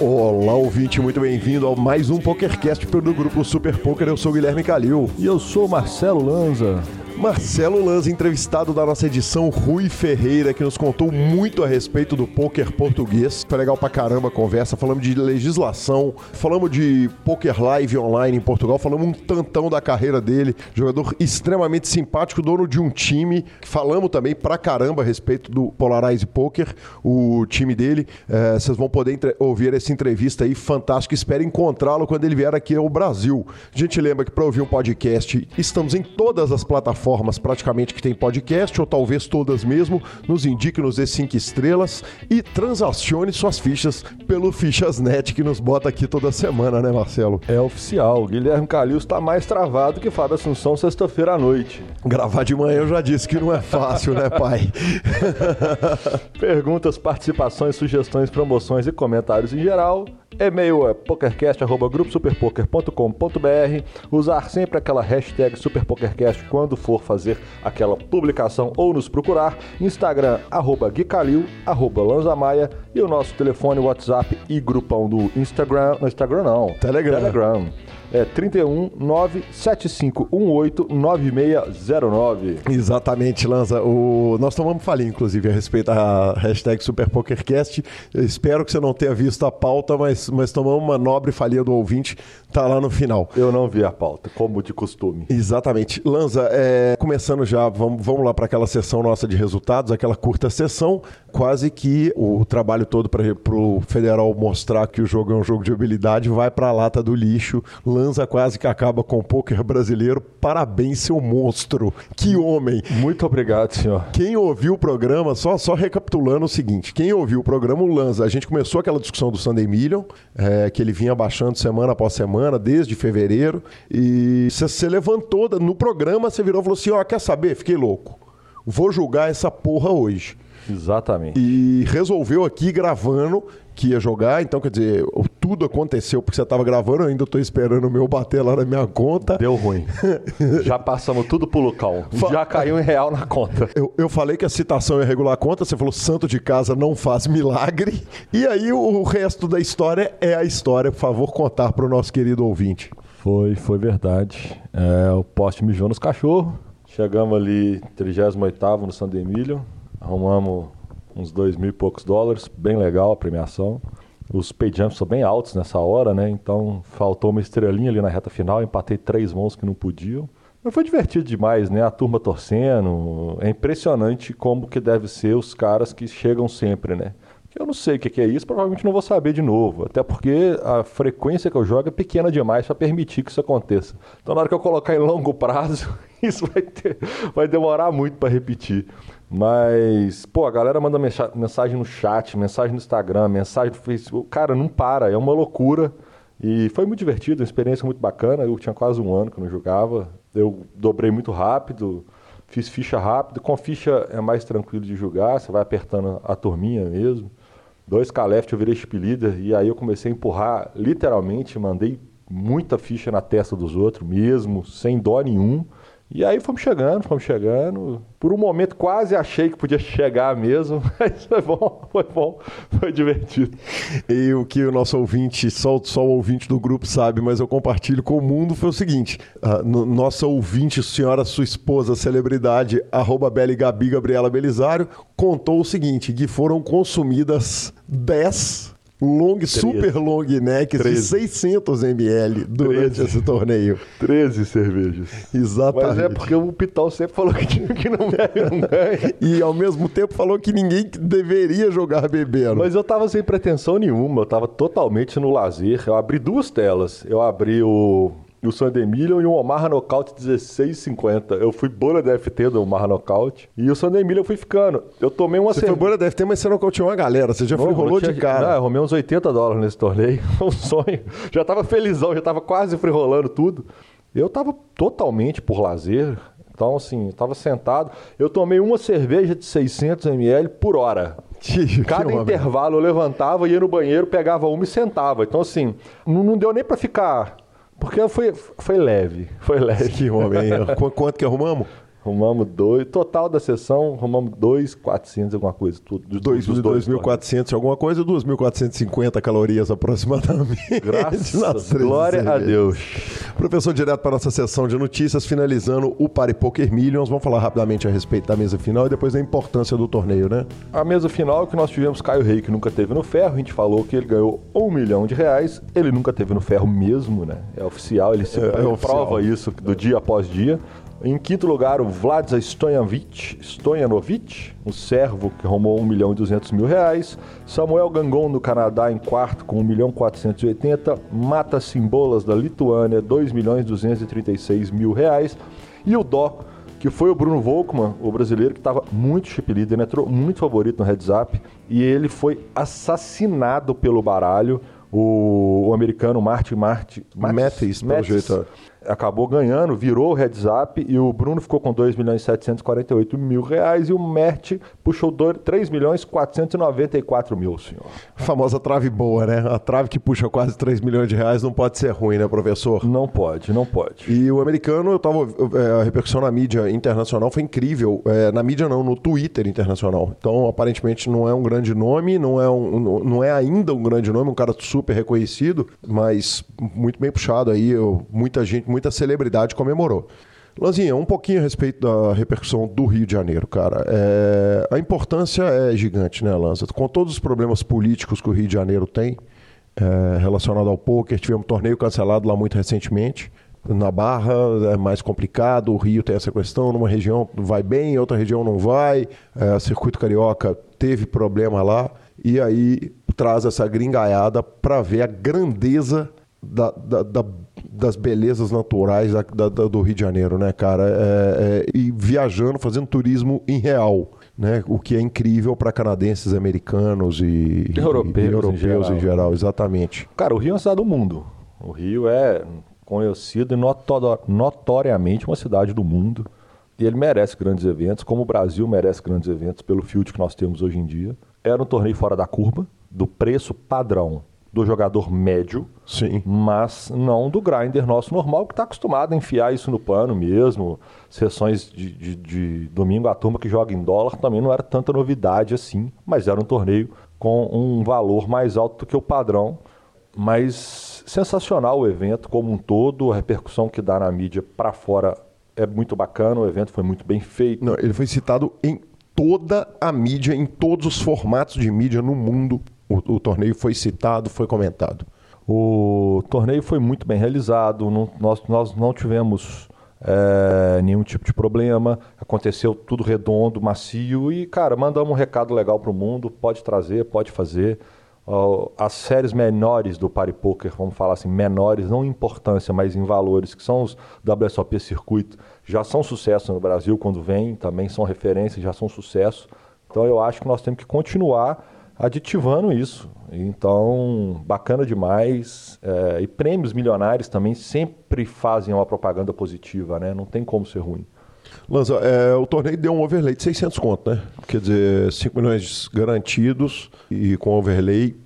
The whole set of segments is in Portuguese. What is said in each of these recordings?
Olá, ouvinte, muito bem-vindo a mais um PokerCast pelo grupo Super Poker. Eu sou Guilherme Calil. E eu sou Marcelo Lanza. Marcelo Lanza, entrevistado da nossa edição, Rui Ferreira, que nos contou muito a respeito do poker português. Foi legal pra caramba a conversa. Falamos de legislação, falamos de poker live online em Portugal, falamos um tantão da carreira dele. Jogador extremamente simpático, dono de um time. Falamos também pra caramba a respeito do Polarize Poker, o time dele. É, vocês vão poder ouvir essa entrevista aí fantástica. Espero encontrá-lo quando ele vier aqui ao Brasil. A gente lembra que para ouvir um podcast, estamos em todas as plataformas plataformas praticamente que tem podcast, ou talvez todas mesmo, nos indique, nos cinco estrelas e transacione suas fichas pelo Fichasnet, que nos bota aqui toda semana, né, Marcelo? É oficial. Guilherme Calil está mais travado que Fábio Assunção sexta-feira à noite. Gravar de manhã eu já disse que não é fácil, né, pai? Perguntas, participações, sugestões, promoções e comentários em geral e-mail é pokercast.gruposuperpoker.com.br. Usar sempre aquela hashtag SuperPokercast quando for fazer aquela publicação ou nos procurar. Instagram, arroba Guicalil, arroba Lanzamaia e o nosso telefone, WhatsApp e grupão do Instagram. No Instagram não. Telegram. Telegram é 31 97518 9609. Exatamente, Lanza. O... Nós tomamos falinha, inclusive, a respeito da hashtag SuperPokerCast. Eu espero que você não tenha visto a pauta, mas, mas tomamos uma nobre falinha do ouvinte. Tá lá no final. Eu não vi a pauta, como de costume. Exatamente. Lanza, é... começando já, vamos, vamos lá para aquela sessão nossa de resultados, aquela curta sessão. Quase que o trabalho todo para o Federal mostrar que o jogo é um jogo de habilidade vai para a lata do lixo. Lanza quase que acaba com o poker brasileiro. Parabéns, seu monstro. Que homem. Muito obrigado, senhor. Quem ouviu o programa, só, só recapitulando o seguinte: quem ouviu o programa, o Lanza, a gente começou aquela discussão do Sunday Million, é, que ele vinha baixando semana após semana, desde fevereiro, e você levantou no programa, você virou e falou assim: ó, oh, quer saber? Fiquei louco. Vou julgar essa porra hoje. Exatamente. E resolveu aqui gravando que ia jogar, então quer dizer, tudo aconteceu porque você estava gravando, eu ainda estou esperando o meu bater lá na minha conta. Deu ruim. Já passamos tudo pro local. Já caiu em real na conta. Eu, eu falei que a citação ia regular a conta, você falou santo de casa não faz milagre. E aí o resto da história é a história. Por favor, contar para o nosso querido ouvinte. Foi, foi verdade. É, o poste mijou nos cachorros. Chegamos ali, 38 no San Emílio. Arrumamos uns dois mil e poucos dólares, bem legal a premiação. Os pay jumps são bem altos nessa hora, né? Então faltou uma estrelinha ali na reta final, empatei três mãos que não podiam. Mas foi divertido demais, né? A turma torcendo. É impressionante como que deve ser os caras que chegam sempre, né? Eu não sei o que é isso, provavelmente não vou saber de novo. Até porque a frequência que eu jogo é pequena demais para permitir que isso aconteça. Então, na hora que eu colocar em longo prazo, isso vai, ter, vai demorar muito para repetir. Mas, pô, a galera manda mensagem no chat, mensagem no Instagram, mensagem no Facebook. Cara, não para, é uma loucura. E foi muito divertido, uma experiência muito bacana. Eu tinha quase um ano que não jogava. Eu dobrei muito rápido, fiz ficha rápido. Com ficha é mais tranquilo de jogar, você vai apertando a turminha mesmo. Dois caleft eu virei chip leader e aí eu comecei a empurrar, literalmente, mandei muita ficha na testa dos outros mesmo, sem dó nenhum. E aí fomos chegando, fomos chegando. Por um momento quase achei que podia chegar mesmo, mas foi bom, foi bom, foi divertido. E o que o nosso ouvinte, só, só o ouvinte do grupo sabe, mas eu compartilho com o mundo, foi o seguinte: uh, no, nossa ouvinte, senhora, sua esposa, celebridade, arroba Gabi Gabriela Belisário, contou o seguinte: que foram consumidas 10 long, super long neck de 600 ml durante 13. esse torneio. 13 cervejas. Exatamente. Mas é porque o Pitol sempre falou que, que não bebe, não ganha. e ao mesmo tempo falou que ninguém deveria jogar bebendo. Mas eu tava sem pretensão nenhuma, eu tava totalmente no lazer. Eu abri duas telas. Eu abri o o Sunday Million e o Omar Knockout 16,50. Eu fui bolha da FT do Omar Knockout e o Sunday Million eu fui ficando. Eu tomei uma Você cerve... foi bolha da FT, mas você nocauteou uma galera. Você já Não, rolou tinha... de cara. Não, eu arrumei uns 80 dólares nesse torneio. um sonho. Já tava felizão, já tava quase free rolando tudo. Eu tava totalmente por lazer. Então, assim, eu tava sentado. Eu tomei uma cerveja de 600 ml por hora. Cada intervalo eu levantava, ia no banheiro, pegava uma e sentava. Então, assim, não, não deu nem para ficar porque foi, foi leve, foi leve. Que homem. Quanto que arrumamos? Arrumamos dois. Total da sessão, arrumamos dois, 400, alguma coisa. Tudo, Dois, dos dois 2.400 alguma coisa, 2.450 calorias aproximadamente. Graças, nas 13 glória a. Deus. Professor, direto para a nossa sessão de notícias, finalizando o Pare Poker Millions. Vamos falar rapidamente a respeito da mesa final e depois da importância do torneio, né? A mesa final que nós tivemos Caio Rei, que nunca teve no ferro. A gente falou que ele ganhou um milhão de reais. Ele nunca teve no ferro mesmo, né? É oficial, ele se É, é prova oficial. isso do dia após dia. Em quinto lugar, o Vlad Stojanovic, Stojanovic, um servo que arrumou 1 milhão e 200 mil reais. Samuel Gangon, do Canadá, em quarto, com 1 milhão e 480. Mata Simbolas, da Lituânia, 2 milhões e 236 mil reais. E o Dó, que foi o Bruno Volkmann, o brasileiro, que estava muito chip leader, entrou muito favorito no heads up, e ele foi assassinado pelo baralho. O, o americano Martin Martin Mathis, pelo jeito, acabou ganhando, virou o heads up e o Bruno ficou com 2 milhões e 748 mil reais e o Mert puxou 3 milhões e 494 mil, senhor. A famosa trave boa, né? A trave que puxa quase 3 milhões de reais não pode ser ruim, né, professor? Não pode, não pode. E o americano, eu tava. é, a repercussão na mídia internacional foi incrível. É, na mídia não, no Twitter internacional. Então, aparentemente, não é um grande nome, não é, um, não é ainda um grande nome, um cara super reconhecido, mas muito bem puxado aí. eu- muita gente, muita celebridade comemorou. Lanzinha, um pouquinho a respeito da repercussão do Rio de Janeiro, cara. É, a importância é gigante, né, Lanza? Com todos os problemas políticos que o Rio de Janeiro tem, é, relacionado ao poker. Tivemos um torneio cancelado lá muito recentemente. Na Barra é mais complicado, o Rio tem essa questão, numa região vai bem, outra região não vai. É, circuito Carioca teve problema lá. E aí traz essa gringaiada para ver a grandeza da- da- da- das belezas naturais da- da- do Rio de Janeiro, né, cara? É, é, e viajando, fazendo turismo em real. Né? O que é incrível para canadenses, americanos e, Europeus e em europeus geral. em geral, exatamente. Cara, o Rio é uma cidade do mundo. O Rio é conhecido e noto- notoriamente uma cidade do mundo. E ele merece grandes eventos, como o Brasil merece grandes eventos pelo field que nós temos hoje em dia. Era um torneio fora da curva, do preço padrão do jogador médio, Sim. mas não do grinder nosso normal, que está acostumado a enfiar isso no pano mesmo. Sessões de, de- de domingo, a turma que joga em dólar também não era tanta novidade assim, mas era um torneio com um valor mais alto do que o padrão. Mas sensacional o evento como um todo, a repercussão que dá na mídia para fora é muito bacana, o evento foi muito bem feito. Não, ele foi citado em toda a mídia, em todos os formatos de mídia no mundo. O, o torneio foi citado, foi comentado. O torneio foi muito bem realizado, não- nós, nós não tivemos é, nenhum tipo de problema, aconteceu tudo redondo, macio e, cara, mandamos um recado legal para o mundo, pode trazer, pode fazer. As séries menores do Party Poker, vamos falar assim, menores, não em importância, mas em valores, que são os WSOP Circuito, já são sucesso no Brasil quando vem, também são referências, já são sucesso. Então eu acho que nós temos que continuar aditivando isso. Então, bacana demais. É, e prêmios milionários também sempre fazem uma propaganda positiva, né? Não tem como ser ruim. Lanza, é, o torneio deu um overlay de 600 conto, né? Quer dizer, 5 milhões garantidos e com overlay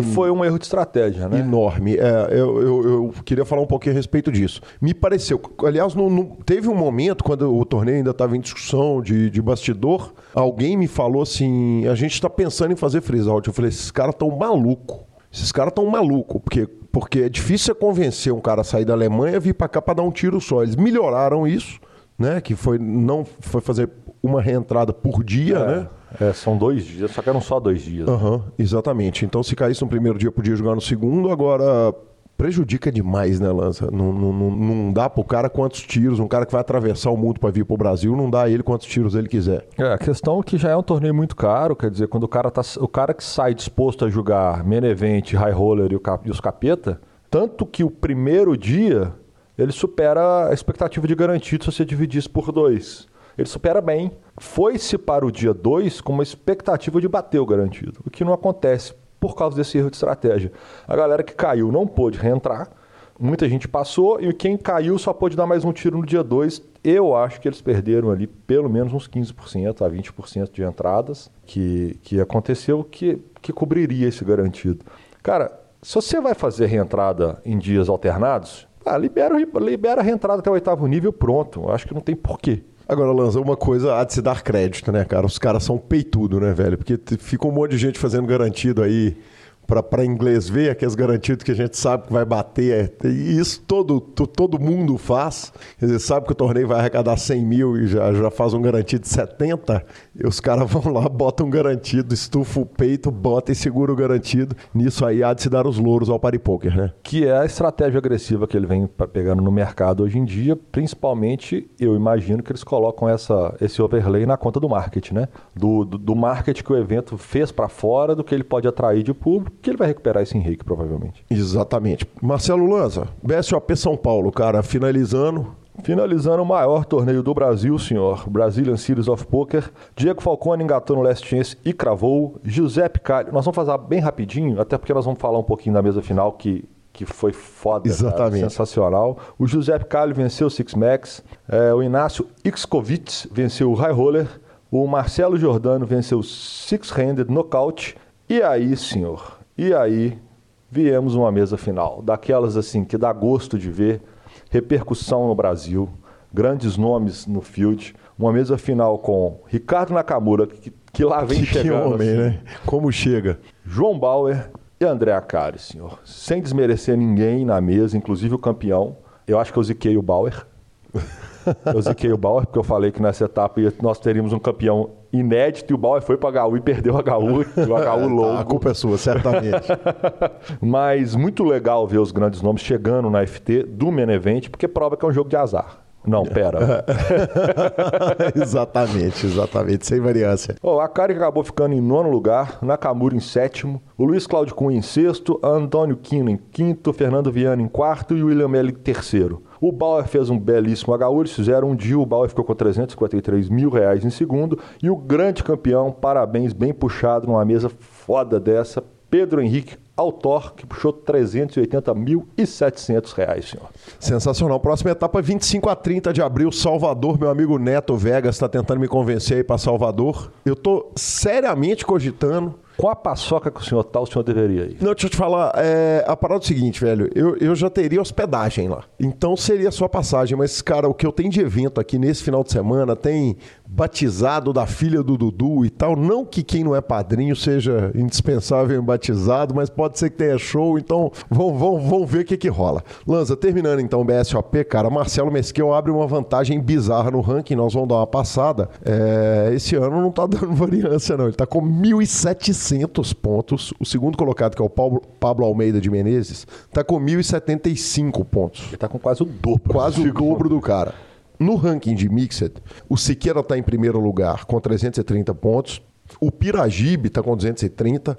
Que foi um erro de estratégia, né? enorme. É, eu, eu- eu queria falar um pouquinho a respeito disso. Me pareceu, aliás, não- não- teve um momento quando o torneio ainda estava em discussão de, de bastidor, alguém me falou assim: a gente está pensando em fazer freeze out. Eu falei: esses caras estão maluco. Esses caras estão maluco, porque, porque é difícil convencer um cara a sair da Alemanha e vir para cá para dar um tiro só. Eles melhoraram isso, né? Que foi não foi fazer uma reentrada por dia, né? É, são dois dias, só que eram só dois dias. Aham, exatamente. Então, se caísse no primeiro dia, podia jogar no segundo. Agora, prejudica demais, né, Lança? Não, não, não, dá pro cara quantos tiros. Um cara que vai atravessar o mundo para vir pro Brasil, não dá a ele quantos tiros ele quiser. É, a questão é que já é um torneio muito caro, quer dizer, quando o cara, tá, o cara que sai disposto a jogar main event, high roller e, o cap- e os capeta, tanto que o primeiro dia ele supera a expectativa de garantido se você dividir isso por dois. Ele supera bem. Foi-se para o dia 2 com uma expectativa de bater o garantido, o que não acontece por causa desse erro de estratégia. A galera que caiu não pôde reentrar, muita gente passou e quem caiu só pôde dar mais um tiro no dia 2. Eu acho que eles perderam ali pelo menos uns 15% a 20% de entradas que, que aconteceu que, que cobriria esse garantido. Cara, se você vai fazer reentrada em dias alternados, ah, libera, libera a reentrada até o oitavo nível pronto. Acho que não tem porquê. Agora, Lanza, uma coisa há de se dar crédito, né, cara? Os caras são peitudo, né, velho? Porque fica um monte de gente fazendo garantido aí para inglês ver, aqueles garantidos que a gente sabe que vai bater. É, e isso todo, todo mundo faz. Quer dizer, sabe que o torneio vai arrecadar 100 mil e já, já faz um garantido de 70. E os caras vão lá, botam um garantido, estufa o peito, bota e segura o garantido. Nisso aí há de se dar os louros ao paripoker, né? Que é a estratégia agressiva que ele vem pegando no mercado hoje em dia. Principalmente, eu imagino que eles colocam essa, esse overlay na conta do marketing, né? Do, do, do marketing que o evento fez para fora, do que ele pode atrair de público que ele vai recuperar esse Henrique, provavelmente. Exatamente. Marcelo Lanza, BSOP São Paulo, cara, finalizando. Finalizando o maior torneio do Brasil, senhor. Brazilian Series of Poker. Diego Falcone engatou no Last Chance e cravou. Giuseppe Calho. Nós vamos fazer bem rapidinho, até porque nós vamos falar um pouquinho da mesa final que, que foi foda. Exatamente. Cara, sensacional. O Giuseppe Calho venceu o Six Max. É, o Inácio Ixkovic venceu o High Roller. O Marcelo Jordano venceu o Six Handed Knockout. E aí, senhor, e aí viemos uma mesa final, daquelas assim que dá gosto de ver, repercussão no Brasil, grandes nomes no field, uma mesa final com Ricardo Nakamura, que, que lá vem que chegando. homem, assim, né? Como chega? João Bauer e André Acari, senhor. Sem desmerecer ninguém na mesa, inclusive o campeão. Eu acho que eu ziquei o Bauer. Eu ziquei o Bauer, porque eu falei que nessa etapa nós teríamos um campeão inédito e o Bauer foi para HU e perdeu o HU, o HU louco. A culpa é sua, certamente. Mas muito legal ver os grandes nomes chegando na FT do Menevent, porque prova que é um jogo de azar. Não, pera. exatamente, exatamente, sem variância. Oh, a Kari acabou ficando em nono lugar, Nakamura em sétimo, o Luiz Cláudio Cunha em sexto, Antônio Quino em quinto, Fernando Viana em quarto e o William Melli em terceiro. O Bauer fez um belíssimo HU, eles fizeram um dia, o Bauer ficou com 353 mil reais em segundo. E o grande campeão, parabéns, bem puxado numa mesa foda dessa, Pedro Henrique Autor, que puxou 380.700 reais, senhor. Sensacional. Próxima etapa, 25 a 30 de abril, Salvador. Meu amigo Neto Vegas está tentando me convencer aí para Salvador. Eu estou seriamente cogitando qual a paçoca que o senhor tá, o senhor deveria ir? Não, deixa eu te falar. É, a parada é o seguinte, velho. Eu, eu já teria hospedagem lá. Então seria só passagem. Mas, cara, o que eu tenho de evento aqui nesse final de semana tem batizado da filha do Dudu e tal. Não que quem não é padrinho seja indispensável em batizado, mas pode ser que tenha show. Então vamos, vamos, vamos ver o que, que rola. Lanza, terminando então o BSOP, cara, Marcelo Mesquil abre uma vantagem bizarra no ranking. Nós vamos dar uma passada. É, esse ano não tá dando variância, não. Ele tá com 1.700 400 pontos. O segundo colocado, que é o Pablo Almeida de Menezes, está com 1.075 pontos. Ele está com quase o dobro. Quase o dobro do cara. No ranking de Mixed, o Siqueira está em primeiro lugar com 330 pontos. O Piragibe está com 230.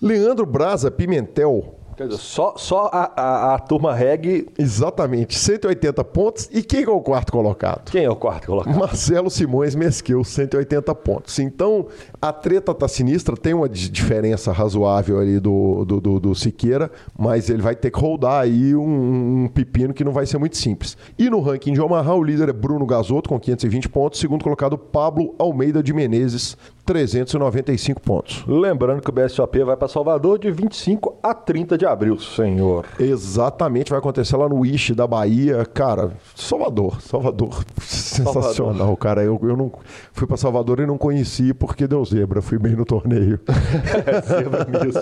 Leandro Braza Pimentel Quer dizer, só, só a, a, a, turma reg. Exatamente, 180 pontos. E quem é o quarto colocado? Quem é o quarto colocado? Marcelo Simões Mesquil, 180 pontos. Então, a treta tá sinistra, tem uma diferença razoável ali do, do, do, do Siqueira, mas ele vai ter que rodar aí um, um, pepino que não vai ser muito simples. E no ranking de Omaha, o líder é Bruno Gasoto, com 520 pontos. Segundo colocado, Pablo Almeida de Menezes, 395 pontos. Lembrando que o BSOP vai para Salvador de 25 a 30 de abril, senhor. Exatamente, vai acontecer lá no Ishi da Bahia. Cara, Salvador, Salvador. Sensacional, Salvador. cara. Eu, eu não fui para Salvador e não conheci porque deu zebra. Fui bem no torneio. é zebra mesmo.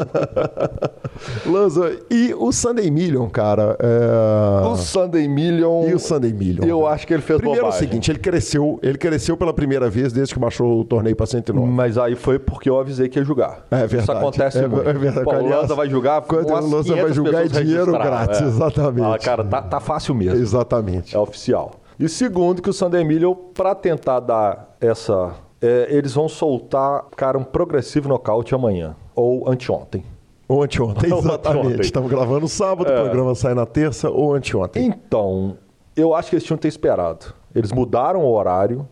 Lanza, e o Sunday Million, cara? É... O Sunday Million. E o Sunday Million? Eu cara? acho que ele fez Primeiro bobagem. é o seguinte, ele cresceu, ele cresceu pela primeira vez desde que baixou o torneio para 109. Mas aí foi porque eu avisei que ia jogar. É verdade. Isso acontece é, muito. É verdade. Pô, o Lanza vai jogar, quando o Lanza vai jogar é dinheiro grátis, é. exatamente. Fala, cara, tá, tá fácil mesmo. Exatamente. É oficial. E segundo, que o Sunday Million, para tentar dar essa. É, eles vão soltar, cara, um progressivo nocaute amanhã. Ou anteontem. Ou anteontem, exatamente. Estamos gravando sábado, é. o programa sai na terça ou anteontem. Então, eu acho que eles tinham que ter esperado. Eles mudaram o horário,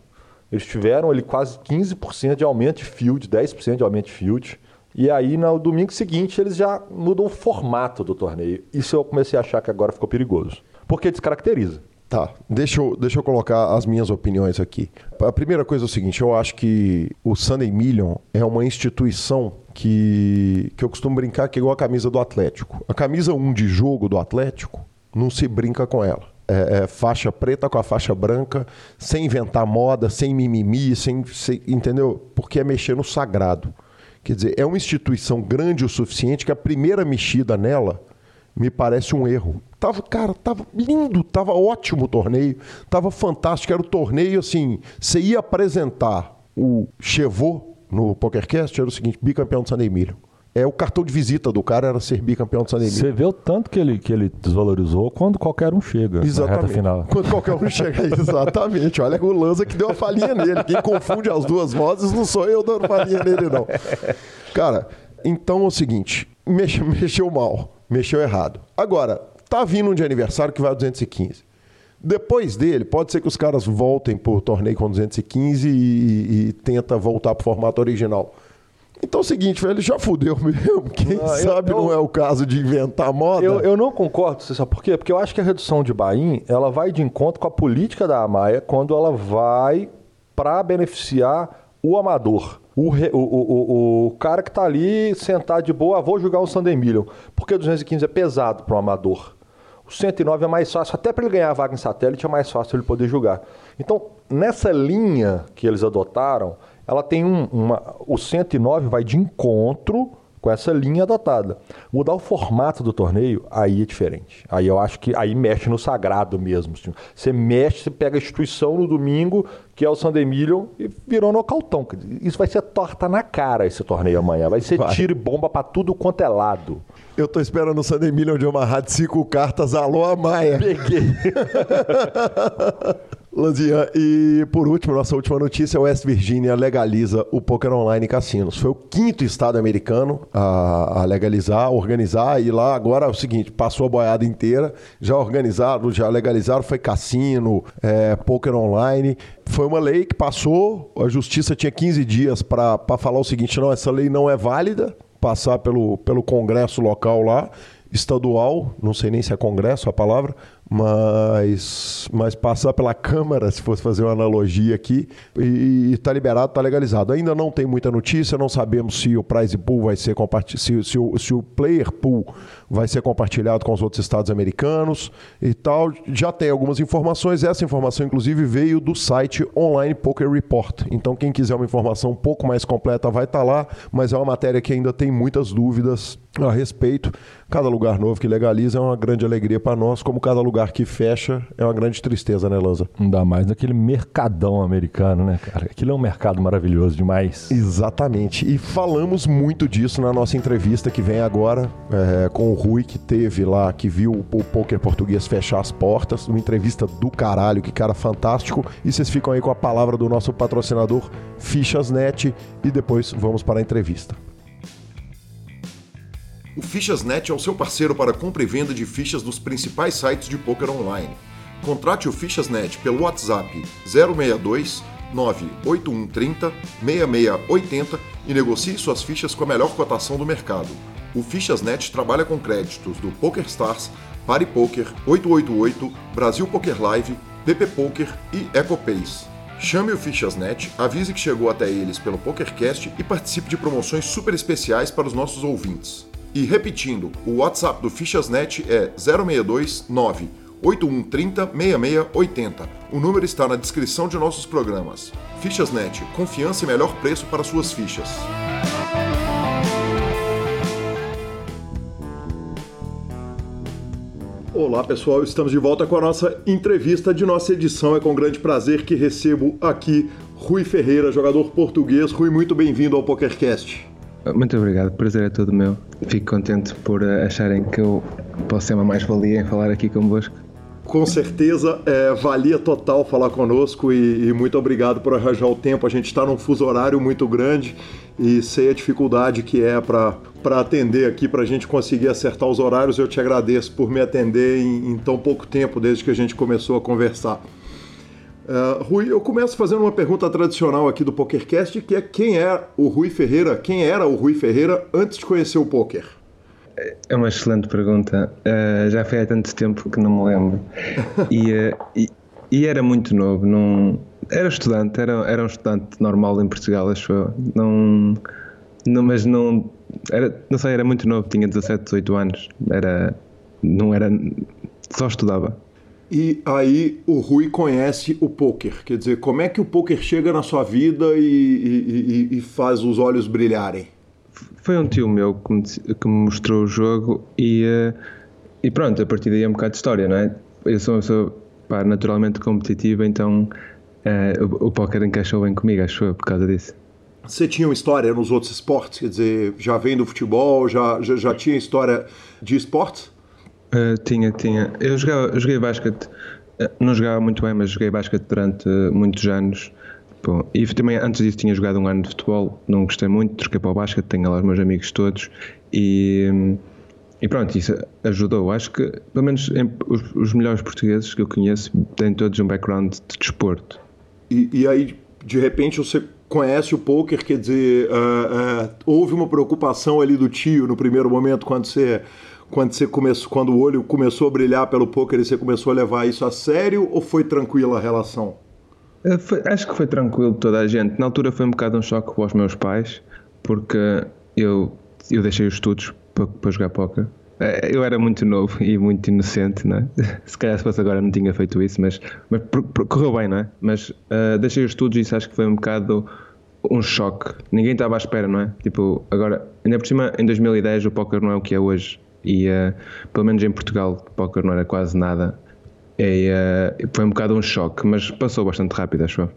eles tiveram ali quase 15% de aumento de field, 10% de aumento de field. E aí, no domingo seguinte, eles já mudam o formato do torneio. Isso eu comecei a achar que agora ficou perigoso. Porque descaracteriza. Tá, deixa eu, deixa eu colocar as minhas opiniões aqui. A primeira coisa é o seguinte: eu acho que o Sunday Million é uma instituição que, que eu costumo brincar que é igual a camisa do Atlético. A camisa 1 de jogo do Atlético, não se brinca com ela. É, é, faixa preta com a faixa branca, sem inventar moda, sem mimimi, sem, sem, entendeu? Porque é mexer no sagrado. Quer dizer, é uma instituição grande o suficiente que a primeira mexida nela me parece um erro. Tava, cara, tava lindo, tava ótimo o torneio, tava fantástico, era o torneio assim, você ia apresentar o Chevaux no PokerCast, era o seguinte, bicampeão do Sunday Million é o cartão de visita do cara era ser bicampeão do Sanemi. Você vê o tanto que ele, que ele desvalorizou quando qualquer um chega exatamente. na final. Quando qualquer um chega, exatamente. Olha o Lanza que deu a falinha nele. Quem confunde as duas vozes não sou eu dando falinha nele, não. Cara, então é o seguinte, mexe, mexeu mal, mexeu errado. Agora, tá vindo um de aniversário que vai a 215. Depois dele, pode ser que os caras voltem pro torneio com 215 e, e, e tenta voltar pro formato original. Então é o seguinte, velho, já fudeu mesmo. Quem ah, sabe eu, eu, não é o caso de inventar moda. Eu, eu não concordo, você sabe por quê? Porque eu acho que a redução de Bahia, ela vai de encontro com a política da Amaia quando ela vai para beneficiar o amador. O, o, o, o, cara que está ali sentado de boa, ah, vou jogar um Sunday Million. Porque o 215 é pesado para o amador. O 109 é mais fácil, até para ele ganhar a vaga em satélite é mais fácil ele poder jogar. Então, nessa linha que eles adotaram, ela tem um, uma. O 109 vai de encontro com essa linha adotada. Mudar o formato do torneio, aí é diferente. Aí eu acho que aí mexe no sagrado mesmo. Assim. Você mexe, você pega a instituição no domingo, que é o Sunday Million, e virou nocautão. Isso vai ser torta na cara esse torneio amanhã. Vai ser vai. tiro e bomba para tudo quanto é lado. Eu tô esperando o Sunday Million de amarrar de cinco cartas. Alô, Amaia. Peguei. Lanzinha, e por último, nossa última notícia: West Virginia legaliza o poker online cassinos. Foi o quinto estado americano a, a legalizar, organizar, e lá agora é o seguinte: passou a boiada inteira, já organizaram, já legalizaram, foi cassino, é, poker online. Foi uma lei que passou, a justiça tinha 15 dias para falar o seguinte: não, essa lei não é válida, passar pelo, pelo congresso local lá estadual, não sei nem se é congresso a palavra, mas, mas passar pela Câmara, se fosse fazer uma analogia aqui, e está liberado, está legalizado. Ainda não tem muita notícia, não sabemos se o prize pool vai ser compartilhado, se, se, se o player pool vai ser compartilhado com os outros estados americanos e tal. Já tem algumas informações, essa informação inclusive veio do site Online Poker Report. Então quem quiser uma informação um pouco mais completa vai estar tá lá, mas é uma matéria que ainda tem muitas dúvidas a respeito. Cada lugar novo que legaliza é uma grande alegria para nós, como cada lugar que fecha é uma grande tristeza, né, Lanza? Ainda mais naquele mercadão americano, né, cara? Aquilo é um mercado maravilhoso demais. Exatamente. E falamos muito disso na nossa entrevista que vem agora é, com o Rui, que teve lá, que viu o poker português fechar as portas. Uma entrevista do caralho, que cara fantástico. E vocês ficam aí com a palavra do nosso patrocinador, Fichasnet. E depois vamos para a entrevista. O Fichasnet é o seu parceiro para compra e venda de fichas dos principais sites de poker online. Contrate o Fichasnet pelo WhatsApp 062 98130 6680 e negocie suas fichas com a melhor cotação do mercado. O Fichasnet trabalha com créditos do PokerStars, PariPoker, 888, Brasil Poker Live, PP Poker e EcoPace. Chame o Fichasnet, avise que chegou até eles pelo PokerCast e participe de promoções super especiais para os nossos ouvintes. E repetindo, o WhatsApp do Fichasnet é 062 9 8130 6680. O número está na descrição de nossos programas. Fichasnet, confiança e melhor preço para suas fichas. Olá pessoal, estamos de volta com a nossa entrevista de nossa edição. É com grande prazer que recebo aqui Rui Ferreira, jogador português. Rui, muito bem-vindo ao PokerCast. Muito obrigado, prazer é todo meu. Fico contente por eh, acharem que eu posso ser uma mais-valia em falar aqui convosco. Com certeza, é, valia total falar conosco e, e, muito obrigado por arranjar o tempo. A gente está num fuso horário muito grande e sei a dificuldade que é para atender aqui, para a gente conseguir acertar os horários. Eu te agradeço por me atender em, em tão pouco tempo, desde que a gente começou a conversar. Uh, Rui, eu começo fazendo uma pergunta tradicional aqui do PokerCast, que é quem é o Rui Ferreira, quem era o Rui Ferreira antes de conhecer o poker? É uma excelente pergunta. Uh, já foi há tanto tempo que não me lembro. e, uh, e, e, era muito novo. Não, era estudante, era, era um estudante normal em Portugal, acho eu. Não, mas não, era, não sei, era muito novo, tinha 17, 18 anos. Era, não era, só estudava. E aí o Rui conhece o poker. Quer dizer, como é que o poker chega na sua vida e, e, e faz os olhos brilharem? Foi um tio meu que me, que me mostrou o jogo e, uh, e pronto, a partir daí é um bocado de história, não é? Eu sou pá, naturalmente competitiva, então uh, o, o póquer encaixou bem comigo, acho eu, por causa disso. Você tinha uma história nos outros esportes? Quer dizer, já vem do futebol, já, já, já tinha história de esportes? Uh, tinha, tinha. Eu, jogava, eu joguei basquete, não jogava muito bem, mas joguei basquete durante muitos anos. Bom, e também antes disso tinha jogado um ano de futebol, não gostei muito, troquei para o basquete, tenho lá os meus amigos todos e, e pronto, isso ajudou. Acho que, pelo menos em, os, os, melhores portugueses que eu conheço têm todos um background de desporto. E, e aí, de repente, você conhece o poker, quer dizer, houve uma preocupação ali do tio no primeiro momento quando você quando você começou, quando o olho começou a brilhar pelo poker e você começou a levar isso a sério ou foi tranquila a relação? É, foi, acho que foi tranquilo toda a gente. Na altura foi um bocado um choque para os meus pais, porque eu, eu deixei os estudos para, para jogar poker. É, eu era muito novo e muito inocente, não é? Se calhar se fosse agora não tinha feito isso, mas, mas correu bem, não é? Mas uh, deixei os estudos e isso acho que foi um bocado um choque. Ninguém estava à espera, não é? Tipo, agora, ainda por cima, em 2010 o poker não é o que é hoje e uh, pelo menos em Portugal o póquer não era quase nada e, uh, foi um bocado um choque, mas passou bastante rápido, acho eu.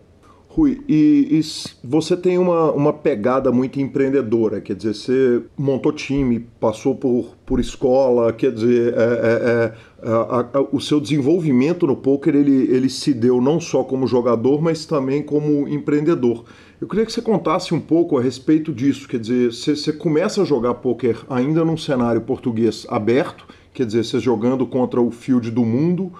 Rui, e, e, você tem uma, uma pegada muito empreendedora, quer dizer, você montou time, passou por, por escola, quer dizer, é, é, é, a, a, o seu desenvolvimento no poker ele, ele se deu não só como jogador, mas também como empreendedor. Eu queria que você contasse um pouco a respeito disso, quer dizer, você, você começa a jogar poker ainda num cenário português aberto, quer dizer, você jogando contra o field do mundo,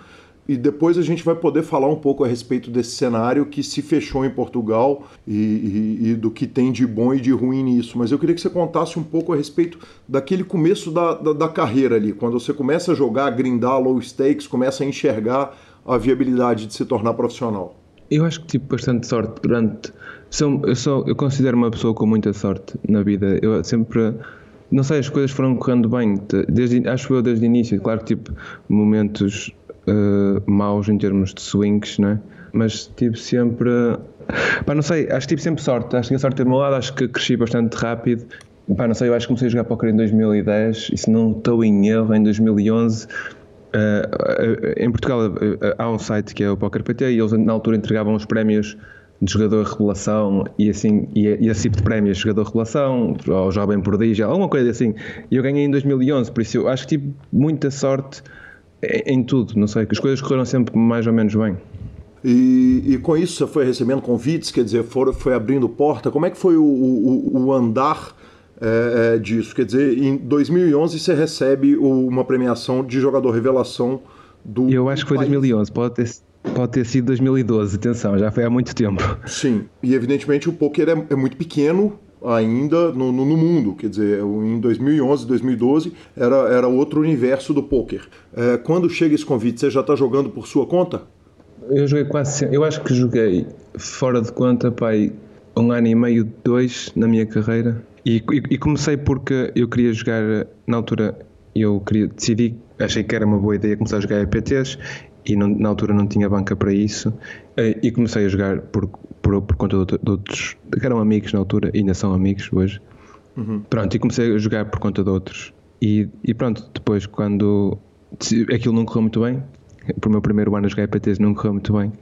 e depois a gente vai poder falar um pouco a respeito desse cenário que se fechou em Portugal e, e, e, do que tem de bom e de ruim nisso. Mas eu queria que você contasse um pouco a respeito daquele começo da, da, da carreira ali, quando você começa a jogar, a grindar low stakes, começa a enxergar a viabilidade de se tornar profissional. Eu acho que tive bastante sorte durante. Eu, sou, eu considero uma pessoa com muita sorte na vida. Eu sempre não sei, as coisas foram correndo bem, desde, acho eu desde o início. Claro que tipo, momentos uh, maus em termos de swings, né? mas tive sempre. Pá, não sei, acho que tive sempre sorte. Acho que a sorte do meu lado, acho que cresci bastante rápido. Pá, não sei, eu acho que comecei a jogar poker em 2010 e se não estou em erro, em 2011. Uh, uh, em Portugal uh, há um site que é o Poker PT e eles na altura entregavam os prémios de jogador revelação e assim e, e esse tipo de prémios jogador revelação ou jovem prodígio alguma coisa assim e eu ganhei em 2011 por isso eu acho que tive muita sorte em tudo, não sei, que as coisas correram sempre mais ou menos bem. E, e com isso você foi recebendo convites, quer dizer, foi, foi abrindo porta. Como é que foi o, o, o andar é, disso? Quer dizer, em 2011 você recebe uma premiação de jogador revelação do. Eu acho que foi país. 2011, pode ter, pode ter sido 2012, atenção, já foi há muito tempo. Sim, e evidentemente o poker é, é muito pequeno, ainda no, no, no, mundo. Quer dizer, em 2011, 2012 era, era outro universo do poker. É, quando chega esse convite, você já está jogando por sua conta? Eu joguei quase. Eu acho que joguei fora de conta, pai, um ano e meio, dois na minha carreira. E, e, e comecei porque eu queria jogar, na altura, eu queria, decidi, achei que era uma boa ideia começar a jogar EPTs e não, na altura não tinha banca para isso. Eh, e comecei a jogar por, por, por conta de, de, outros que eram amigos na altura e ainda são amigos hoje. Uhum. pronto, e comecei a jogar por conta de outros. E, e pronto, depois quando aquilo não correu muito bem. Para o meu primeiro ano a jogar EPTs não correu muito bem.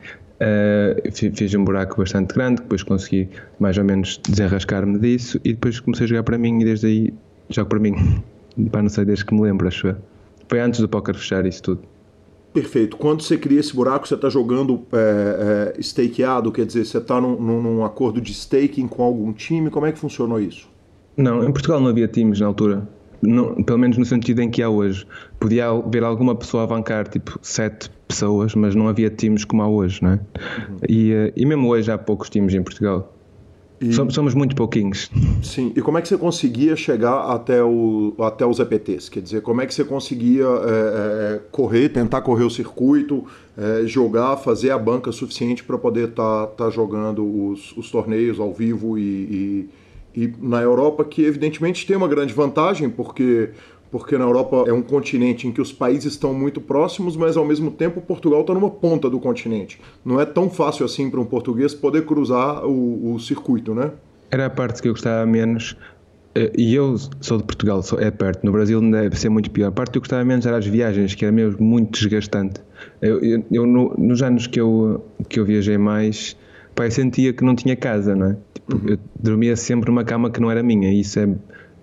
Uh, fiz um buraco bastante grande depois consegui mais ou menos desenrascar-me disso e depois comecei a jogar para mim e desde aí jogo para mim. Para não sei desde que me lembro acho foi antes do póquer fechar isso tudo Perfeito. Quando você cria esse buraco, você está jogando é, é, stakeado, quer dizer, você está num, num, acordo de staking com algum time? Como é que funcionou isso? Não, em Portugal não havia times na altura. Não, pelo menos no sentido em que há hoje. Podia haver alguma pessoa a bancar, tipo, sete pessoas, mas não havia times como há hoje, não é? Uhum. E, eh, e mesmo hoje há poucos times em Portugal. E, somos, muito pouquinhos. Sim, e como é que você conseguia chegar até, o, até os EPTs? Quer dizer, como é que você conseguia é, é, correr, tentar correr o circuito, é, jogar, fazer a banca suficiente para poder estar tá, tá jogando os, os torneios ao vivo e, e, e, na Europa, que evidentemente tem uma grande vantagem, porque porque na Europa é um continente em que os países estão muito próximos, mas ao mesmo tempo Portugal está numa ponta do continente. Não é tão fácil assim para um português poder cruzar o, o circuito, né? Era a parte que eu gostava menos, eh, e eu sou de Portugal, sou, é perto, no Brasil deve ser muito pior. A parte que eu gostava menos era as viagens, que era mesmo muito desgastante. Eu, eu, eu no, nos anos que eu, que eu viajei mais, eu sentia que não tinha casa, não é? Tipo, uhum. Eu dormia sempre numa cama que não era minha, e isso é,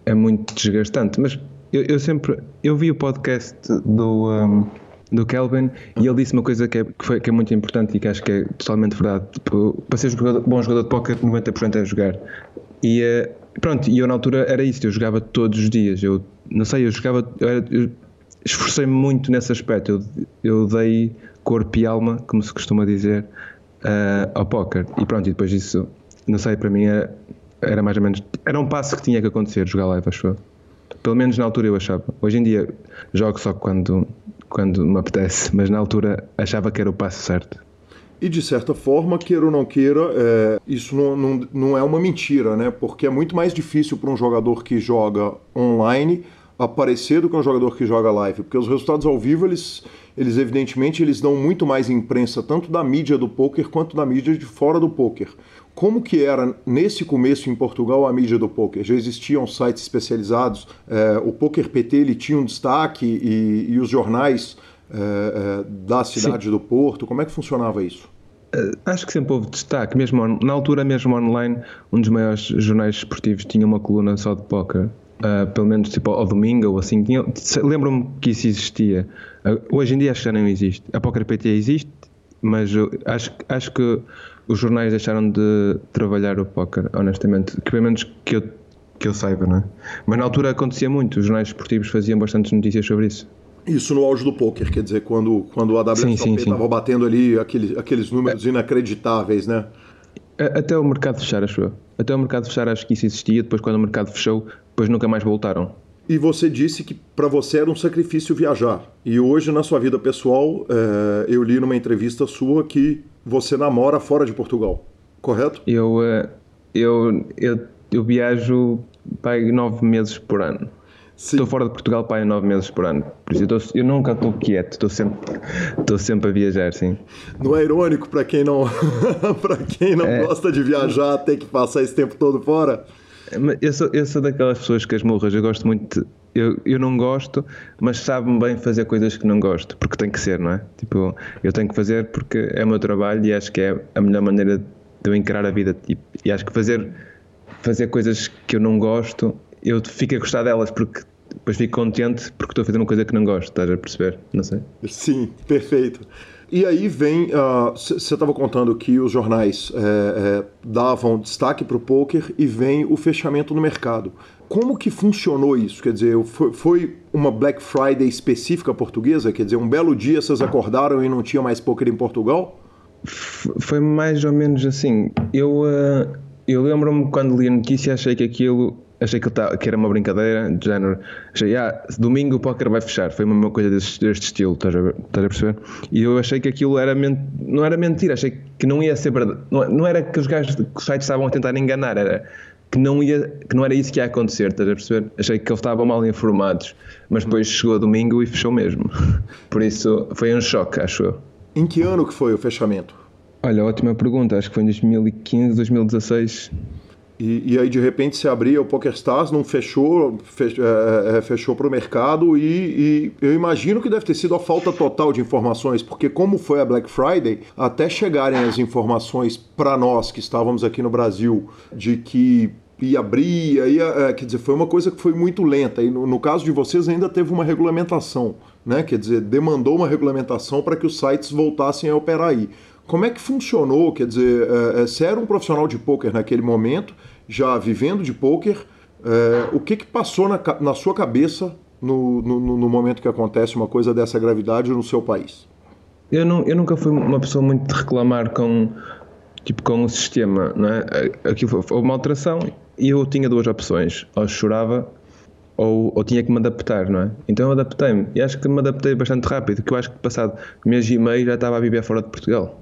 é muito desgastante. Mas eu, eu sempre, eu vi o podcast do... Um, do Kelvin e ele disse uma coisa que é, que, foi, que é muito importante e que acho que é totalmente verdade. Tipo, para ser jogador, bom jogador de póquer, 90% é jogar. E uh, pronto, e eu na altura era isso, eu jogava todos os dias. Eu não sei, eu jogava. Eu, eu esforcei-me muito nesse aspecto. Eu, eu dei corpo e alma, como se costuma dizer, uh, ao póquer. E pronto, e depois disso, não sei, para mim era, era mais ou menos. Era um passo que tinha que acontecer, jogar live, acho Pelo menos na altura eu achava. Hoje em dia jogo só quando, quando me apetece, mas na altura achava que era o passo certo. E de certa forma, queira ou não queira, é, isso não, não, não é uma mentira, né? Porque é muito mais difícil para um jogador que joga online aparecer do que um jogador que joga live, porque os resultados ao vivo, eles, eles evidentemente, eles dão muito mais imprensa, tanto da mídia do poker quanto da mídia de fora do poker. Como que era nesse começo em Portugal a mídia do poker? Já existiam sites especializados, é, o Poker PT ele tinha um destaque e, e os jornais é, é, da cidade Sim. do Porto? Como é que funcionava isso? Acho que sempre houve destaque, mesmo na altura, mesmo online, um dos maiores jornais esportivos tinha uma coluna só de póquer. Uh, pelo menos tipo ao domingo ou assim. Lembro-me que isso existia. Uh, hoje em dia acho que já não existe. A Poker PT existe, mas acho, acho que os jornais deixaram de trabalhar o póquer, honestamente. Que pelo menos que eu, que eu saiba, não é? Mas na altura acontecia muito. Os jornais esportivos faziam bastantes notícias sobre isso. Isso no auge do poker, quer dizer, quando, quando a WSOP estava batendo ali aquele, aqueles números é. inacreditáveis, né? Até o mercado fechar, acho eu. Até o mercado fechar, acho que isso existia. Depois, quando o mercado fechou, depois nunca mais voltaram. E você disse que para você era um sacrifício viajar. E hoje, na sua vida pessoal, é, eu li numa entrevista sua que você namora fora de Portugal, correto? Eu, eh, eu, eu, eu viajo pai, nove meses por ano. Estou fora de Portugal para aí nove meses por ano. Por isso eu, eu nunca estou quieto, estou sempre, estou sempre a viajar, sim. Não é irônico para quem não, para quem não é. gosta de viajar, ter que passar esse tempo todo fora? Eu sou, eu sou daquelas pessoas que as morras, eu gosto muito. De, eu, eu não gosto, mas sabe-me bem fazer coisas que não gosto, porque tem que ser, não é? Tipo, eu tenho que fazer porque é o meu trabalho e acho que é a melhor maneira de eu encarar a vida. E, e acho que fazer, fazer coisas que eu não gosto eu fico a gostar delas porque depois fico contente porque estou a fazer uma coisa que não gosto, estás a perceber? Não sei. Sim, perfeito. E aí vem, você uh, estava contando que os jornais é, é, davam destaque para o poker e vem o fechamento no mercado. Como que funcionou isso? Quer dizer, foi, foi, uma Black Friday específica portuguesa? Quer dizer, um belo dia vocês acordaram e não tinha mais poker em Portugal? Foi mais ou menos assim. Eu, uh, eu lembro-me quando li a notícia, achei que aquilo achei que, tá, que, era uma brincadeira, de género. Achei, ah, domingo o póquer vai fechar. Foi uma coisa deste, deste estilo, estás a, estás a, perceber? E eu achei que aquilo era não era mentira, achei que não ia ser verdade. Não, não era que os gajos que os sites estavam a tentar enganar, era que não, ia, que não era isso que ia acontecer, estás a perceber? Achei que eles estavam mal informados, mas depois chegou domingo e fechou mesmo. Por isso foi um choque, acho eu. Em que ano que foi o fechamento? Olha, ótima pergunta, acho que foi em 2015, 2016. E, e, aí de repente se abria o PokerStars, não fechou, fech, é, é, fechou para o mercado e, e, eu imagino que deve ter sido a falta total de informações, porque como foi a Black Friday, até chegarem as informações para nós que estávamos aqui no Brasil de que ia abrir, ia, é, quer dizer, foi uma coisa que foi muito lenta e no, no caso de vocês ainda teve uma regulamentação, né? Quer dizer, demandou uma regulamentação para que os sites voltassem a operar aí. Como é que funcionou? Quer dizer, é, é, você era um profissional de pôquer naquele momento, já vivendo de pôquer, é, o que, que passou na, na sua cabeça no, no, no, momento que acontece uma coisa dessa gravidade no seu país? Eu, não, eu nunca fui uma pessoa muito de reclamar com, tipo, com o sistema, não é? Aquilo foi, foi uma alteração e eu tinha duas opções, ou chorava ou, ou tinha que me adaptar, não é? Então eu adaptei-me e acho que me adaptei bastante rápido, que eu acho que passado mês e meio já estava a viver fora de Portugal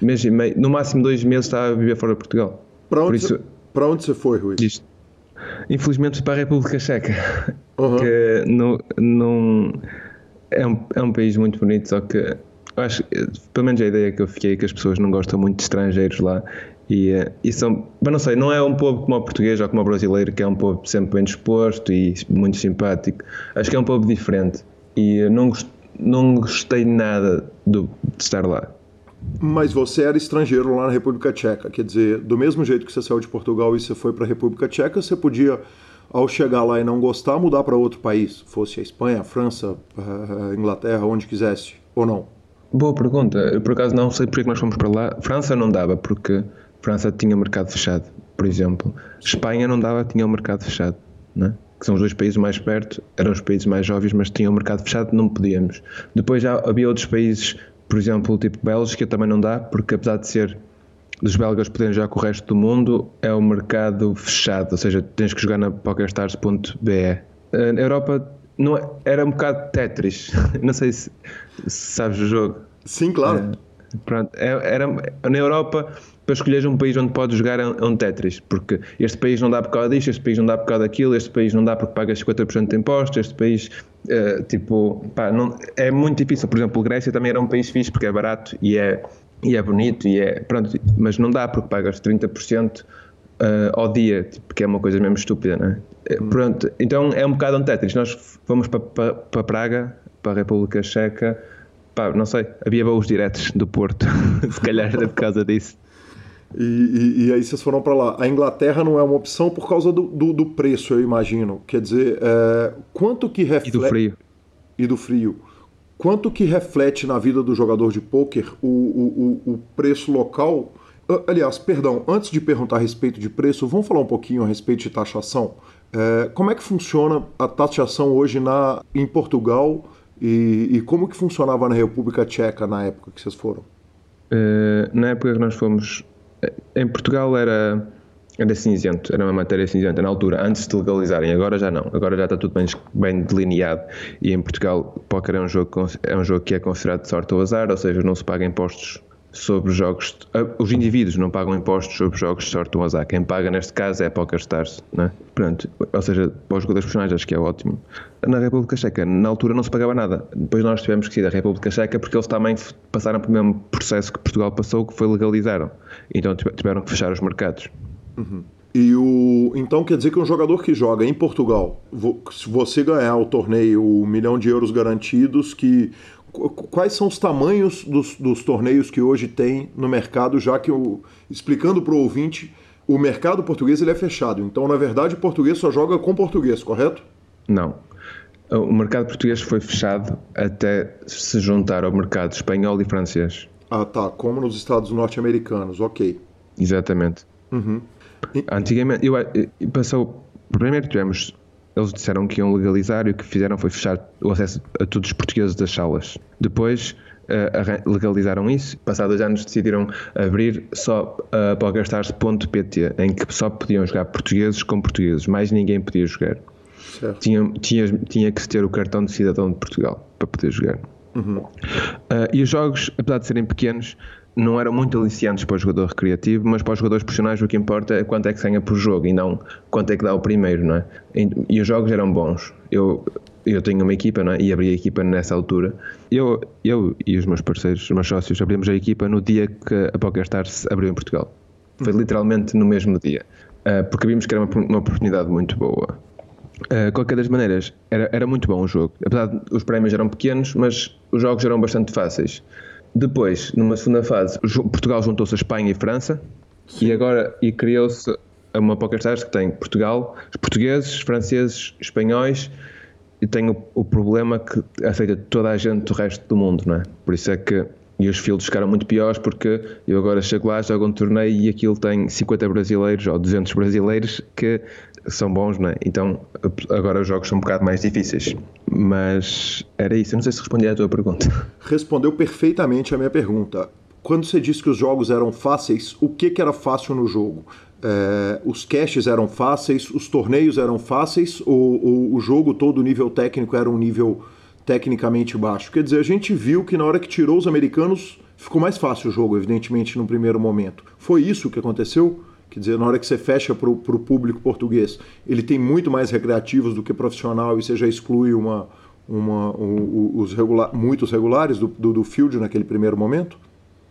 mês e meio, no máximo dois meses estava a viver fora de Portugal. Para onde, isso, para onde você foi, Rui? Isto. Infelizmente para a República Checa. Uhum. Que não, não é, um, é um país muito bonito, só que acho, pelo menos a ideia que eu fiquei é que as pessoas não gostam muito de estrangeiros lá e, eh, e são, mas não sei, não é um povo como o português ou como o brasileiro, que é um povo sempre bem disposto e muito simpático. Acho que é um povo diferente e não, não gostei nada do, de estar lá. Mas você era estrangeiro lá na República Tcheca, quer dizer, do mesmo jeito que você saiu de Portugal e você foi para a República Tcheca, você podia, ao chegar lá e não gostar, mudar para outro país, fosse a Espanha, a França, a Inglaterra, onde quisesse, ou não? Boa pergunta. Eu, por acaso não sei porque nós fomos para lá. França não dava, porque França tinha mercado fechado, por exemplo. Espanha não dava, tinha o mercado fechado, né? que são os dois países mais perto, eram os países mais óbvios, mas tinham o mercado fechado, não podíamos. Depois já havia outros países, por exemplo, tipo Bélgica, também não dá, porque apesar de ser dos belgas poderem jogar com o resto do mundo, é o mercado fechado, ou seja, tens que jogar na PokerStars.be. Eh, na Europa não é, era um bocado Tetris, não sei se, se sabes o jogo. Sim, claro. É, pronto, era, na Europa para escolheres um país onde podes jogar é um Tetris, porque este país não dá por causa disto, este país não dá por causa daquilo, este país não dá porque pagas 50% de impostos, este país, uh, tipo, pá, não, é muito difícil. Por exemplo, Grécia também era um país fixe porque é barato e é, e é bonito, e é, pronto, mas não dá porque pagas 30% uh, eh, ao dia, tipo, que é uma coisa mesmo estúpida, né? Hum. Pronto, então é um bocado um Tetris. Nós fomos para, para, para Praga, para a República Checa, pá, não sei, havia voos diretos do Porto, se calhar era por causa disso. E, e, e, aí vocês foram para lá. A Inglaterra não é uma opção por causa do, do, do preço, eu imagino. Quer dizer, é, quanto que reflete... E do frio. E do frio. Quanto que reflete na vida do jogador de pôquer o, o, o, preço local? Aliás, perdão, antes de perguntar a respeito de preço, vamos falar um pouquinho a respeito de taxação. É, como é que funciona a taxação hoje na, em Portugal e, e como que funcionava na República Tcheca na época que vocês foram? Uh, na época que nós fomos em Portugal era, era cinzento, era uma matéria cinzenta na altura, antes de legalizarem, agora já não, agora já está tudo bem, bem delineado. E em Portugal póquer é um, jogo, é um jogo que é considerado de sorte ou azar, ou seja, não se paga impostos sobre jogos. Ah, os indivíduos não pagam impostos sobre jogos de sorte ou azar. Quem paga neste caso é a PokerStars, né? Pronto, ou seja, para os jogadores profissionais acho que é ótimo. Na República Checa, na altura não se pagava nada. Depois nós tivemos que sair da República Checa porque eles também passaram pelo mesmo processo que Portugal passou, que foi legalizaram. Então tiveram que fechar os mercados. Uhum. E o então quer dizer que um jogador que joga em Portugal, se você ganhar o torneio, o milhão de euros garantidos, que quais são os tamanhos dos, dos, torneios que hoje tem no mercado, já que, eu, explicando para o ouvinte, o mercado português ele é fechado. Então, na verdade, o português só joga com português, correto? Não. O mercado português foi fechado até se juntar ao mercado espanhol e francês. Ah, tá. Como nos Estados norte-americanos, ok. Exatamente. Uhum. Antigamente, eu, passou. Primeiro tivemos eles disseram que iam legalizar e o que fizeram foi fechar o acesso a todos os portugueses das salas. Depois uh, legalizaram isso, passados dois anos decidiram abrir só uh, PokerStars.pt, em que só podiam jogar portugueses com portugueses, mais ninguém podia jogar. Tinha, tinha, tinha que ter o cartão de cidadão de Portugal para poder jogar. Uhum. Uh, e os jogos, apesar de serem pequenos, não eram muito aliciantes para o jogador recreativo, mas para os jogadores profissionais o que importa é quanto é que ganha por jogo e não quanto é que dá o primeiro, não é? E, os jogos eram bons. Eu, eu tenho uma equipa não é? e abri a equipa nessa altura. Eu, eu e os meus parceiros, os meus sócios, abrimos a equipa no dia que a PokerStars abriu em Portugal. Foi literalmente no mesmo dia, uh, porque vimos que era uma, uma oportunidade muito boa. Uh, qualquer das maneiras, era, era muito bom o jogo. Apesar de os prémios eram pequenos, mas os jogos eram bastante fáceis. Depois, numa segunda fase, Portugal juntou-se a Espanha e França Sim. e agora e criou-se uma PokerStars que tem Portugal, portugueses, franceses, espanhóis e tem o, o, problema que aceita toda a gente do resto do mundo, não é? Por isso é que e os fields ficaram muito piores porque eu agora chego lá, jogo um torneio e aquilo tem 50 brasileiros ou 200 brasileiros que são bons, não é? Então agora os jogos são um bocado mais difíceis. Mas era isso, eu não sei se respondi à tua pergunta. Respondeu perfeitamente a minha pergunta. Quando você disse que os jogos eram fáceis, o que, que era fácil no jogo? É, os caches eram fáceis, os torneios eram fáceis, ou, ou o jogo todo, o nível técnico era um nível tecnicamente baixo? Quer dizer, a gente viu que na hora que tirou os americanos, ficou mais fácil o jogo, evidentemente, no primeiro momento. Foi isso que aconteceu? Quer dizer, na hora que você fecha para o público português, ele tem muito mais recreativos do que profissional e você já exclui uma, uma, os regular, muitos regulares do, do, do field naquele primeiro momento?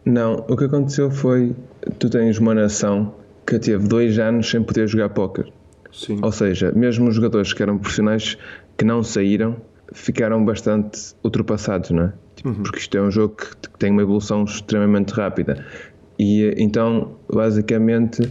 Não, o que aconteceu foi, tu tens uma nação que teve dois anos sem poder jogar póquer. Sim. Ou seja, mesmo os jogadores que eram profissionais que não saíram ficaram bastante ultrapassados, não é? Tipo, uhum. Porque isto é um jogo que tem uma evolução extremamente rápida. E então, basicamente,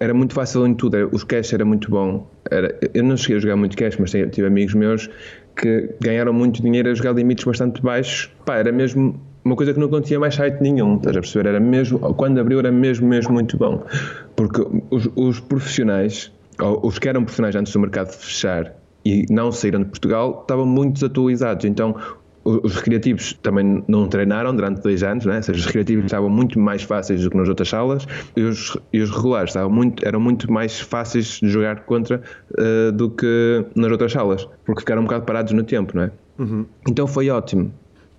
era muito fácil em tudo. Os cash era muito bom. Era, eu não cheguei a jogar muito cash, mas tive amigos meus que ganharam muito dinheiro a jogar limites bastante baixos. Pá, era mesmo uma coisa que não continha mais site nenhum, estás a perceber? Era mesmo, quando abriu era mesmo, mesmo muito bom. Porque os, os profissionais, ou os que eram profissionais antes do mercado fechar e não saíram de Portugal, estavam muito desatualizados. Então os recreativos também não treinaram durante dois anos, né? ou seja, os recreativos estavam muito mais fáceis do que nas outras salas e os, e os regulares estavam muito, eram muito mais fáceis de jogar contra uh, do que nas outras salas, porque ficaram um bocado parados no tempo, não é? Uhum. Então foi ótimo.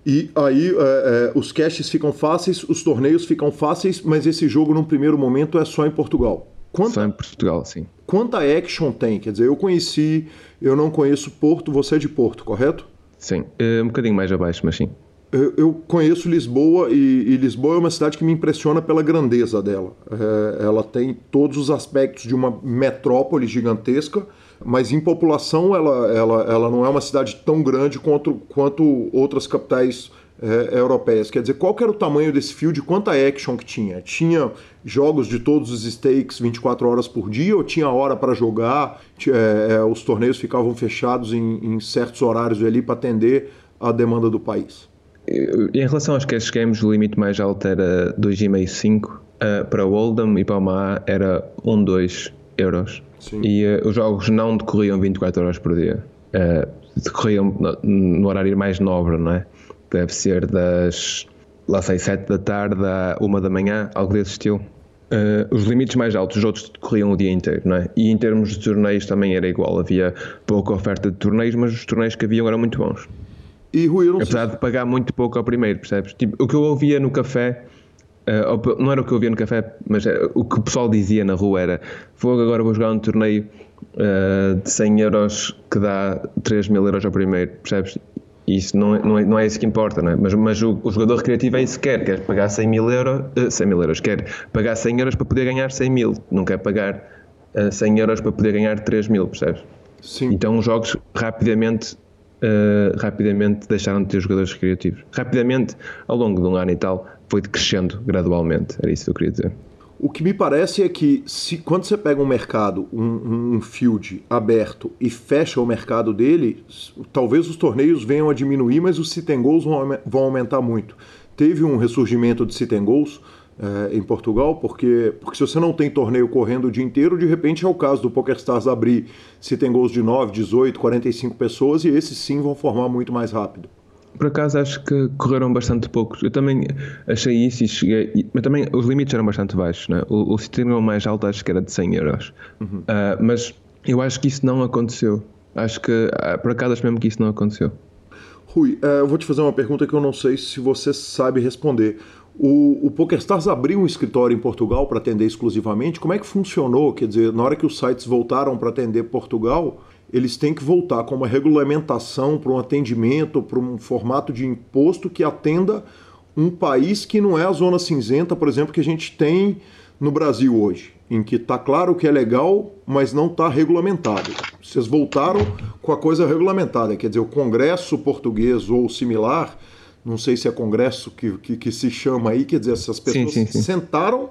E aí é, é, os caches ficam fáceis, os torneios ficam fáceis, mas esse jogo, num primeiro momento, é só em Portugal. Quanta, só em Portugal, sim. Quanta action tem? Quer dizer, eu conheci, eu não conheço Porto, você é de Porto, correto? Sim, uh, um bocadinho mais abaixo, mas sim. Eu, eu conheço Lisboa e, e, Lisboa é uma cidade que me impressiona pela grandeza dela. É, ela tem todos os aspectos de uma metrópole gigantesca, mas em população ela, ela, ela não é uma cidade tão grande quanto, quanto outras capitais é, europeias. Quer dizer, qual que era o tamanho desse field, quanta action que tinha? Tinha jogos de todos os stakes 24 horas por dia ou tinha hora para jogar? É, é, os torneios ficavam fechados em, em certos horários ali para atender a demanda do país? Em relação aos cash games, o limite mais alto era 2,5, 5. Uh, para o Oldham e para o Ma era 1, 2 euros. Sim. E uh, os jogos não decorriam 24 horas por dia. Uh, decorriam no, no, horário mais nobre, não é? Deve ser das, lá sei, 7 da tarde a 1 da manhã, algo desse estilo. Uh, os limites mais altos, os outros decorriam o dia inteiro, não é? E em termos de torneios também era igual. Havia pouca oferta de torneios, mas os torneios que haviam eram muito bons. E Rui, eu não Apesar sei. de pagar muito pouco ao primeiro, percebes? Tipo, o que eu ouvia no café Uh, não era o que eu via no café, mas o que o pessoal dizia na rua era: Fogo, agora vou jogar um torneio uh, de 100 euros que dá 3 mil euros ao primeiro, percebes? E isso não é, não é, não é isso que importa, não é? Mas, mas o, o, jogador recreativo é isso que quer: quer pagar 100 mil euros, uh, 100 mil euros, quer pagar 100 euros para poder ganhar 100 mil, não quer pagar uh, 100 euros para poder ganhar 3 mil, percebes? Sim. Então os jogos rapidamente Uh, rapidamente deixaram de ter jogadores recreativos. Rapidamente, ao longo de um ano e tal, foi crescendo gradualmente. Era isso que eu queria dizer. O que me parece é que se, quando você pega um mercado, um, um field aberto e fecha o mercado dele, talvez os torneios venham a diminuir, mas os sit goals vão, aumentar muito. Teve um ressurgimento de sit goals é, em Portugal, porque, porque se você não tem torneio correndo o dia inteiro, de repente é o caso do PokerStars abrir sit goals de 9, 18, 45 pessoas e esses sim vão formar muito mais rápido. Por acaso acho que correram bastante poucos. Eu também achei isso e cheguei. Mas também os limites eram bastante baixos. Né? O, o sistema mais alto acho que era de 100 euros. Uhum. Uh, mas eu acho que isso não aconteceu. Acho que, uh, por acaso, acho mesmo que isso não aconteceu. Rui, uh, eu vou te fazer uma pergunta que eu não sei se você sabe responder. O, o PokerStars abriu um escritório em Portugal para atender exclusivamente. Como é que funcionou? Quer dizer, na hora que os sites voltaram para atender Portugal, eles têm que voltar com uma regulamentação para um atendimento, para um formato de imposto que atenda um país que não é a zona cinzenta, por exemplo, que a gente tem no Brasil hoje, em que está claro que é legal, mas não está regulamentado. Vocês voltaram com a coisa regulamentada, quer dizer, o Congresso português ou similar, não sei se é Congresso que, que, que se chama aí, quer dizer, essas pessoas sim, sim, sim. sentaram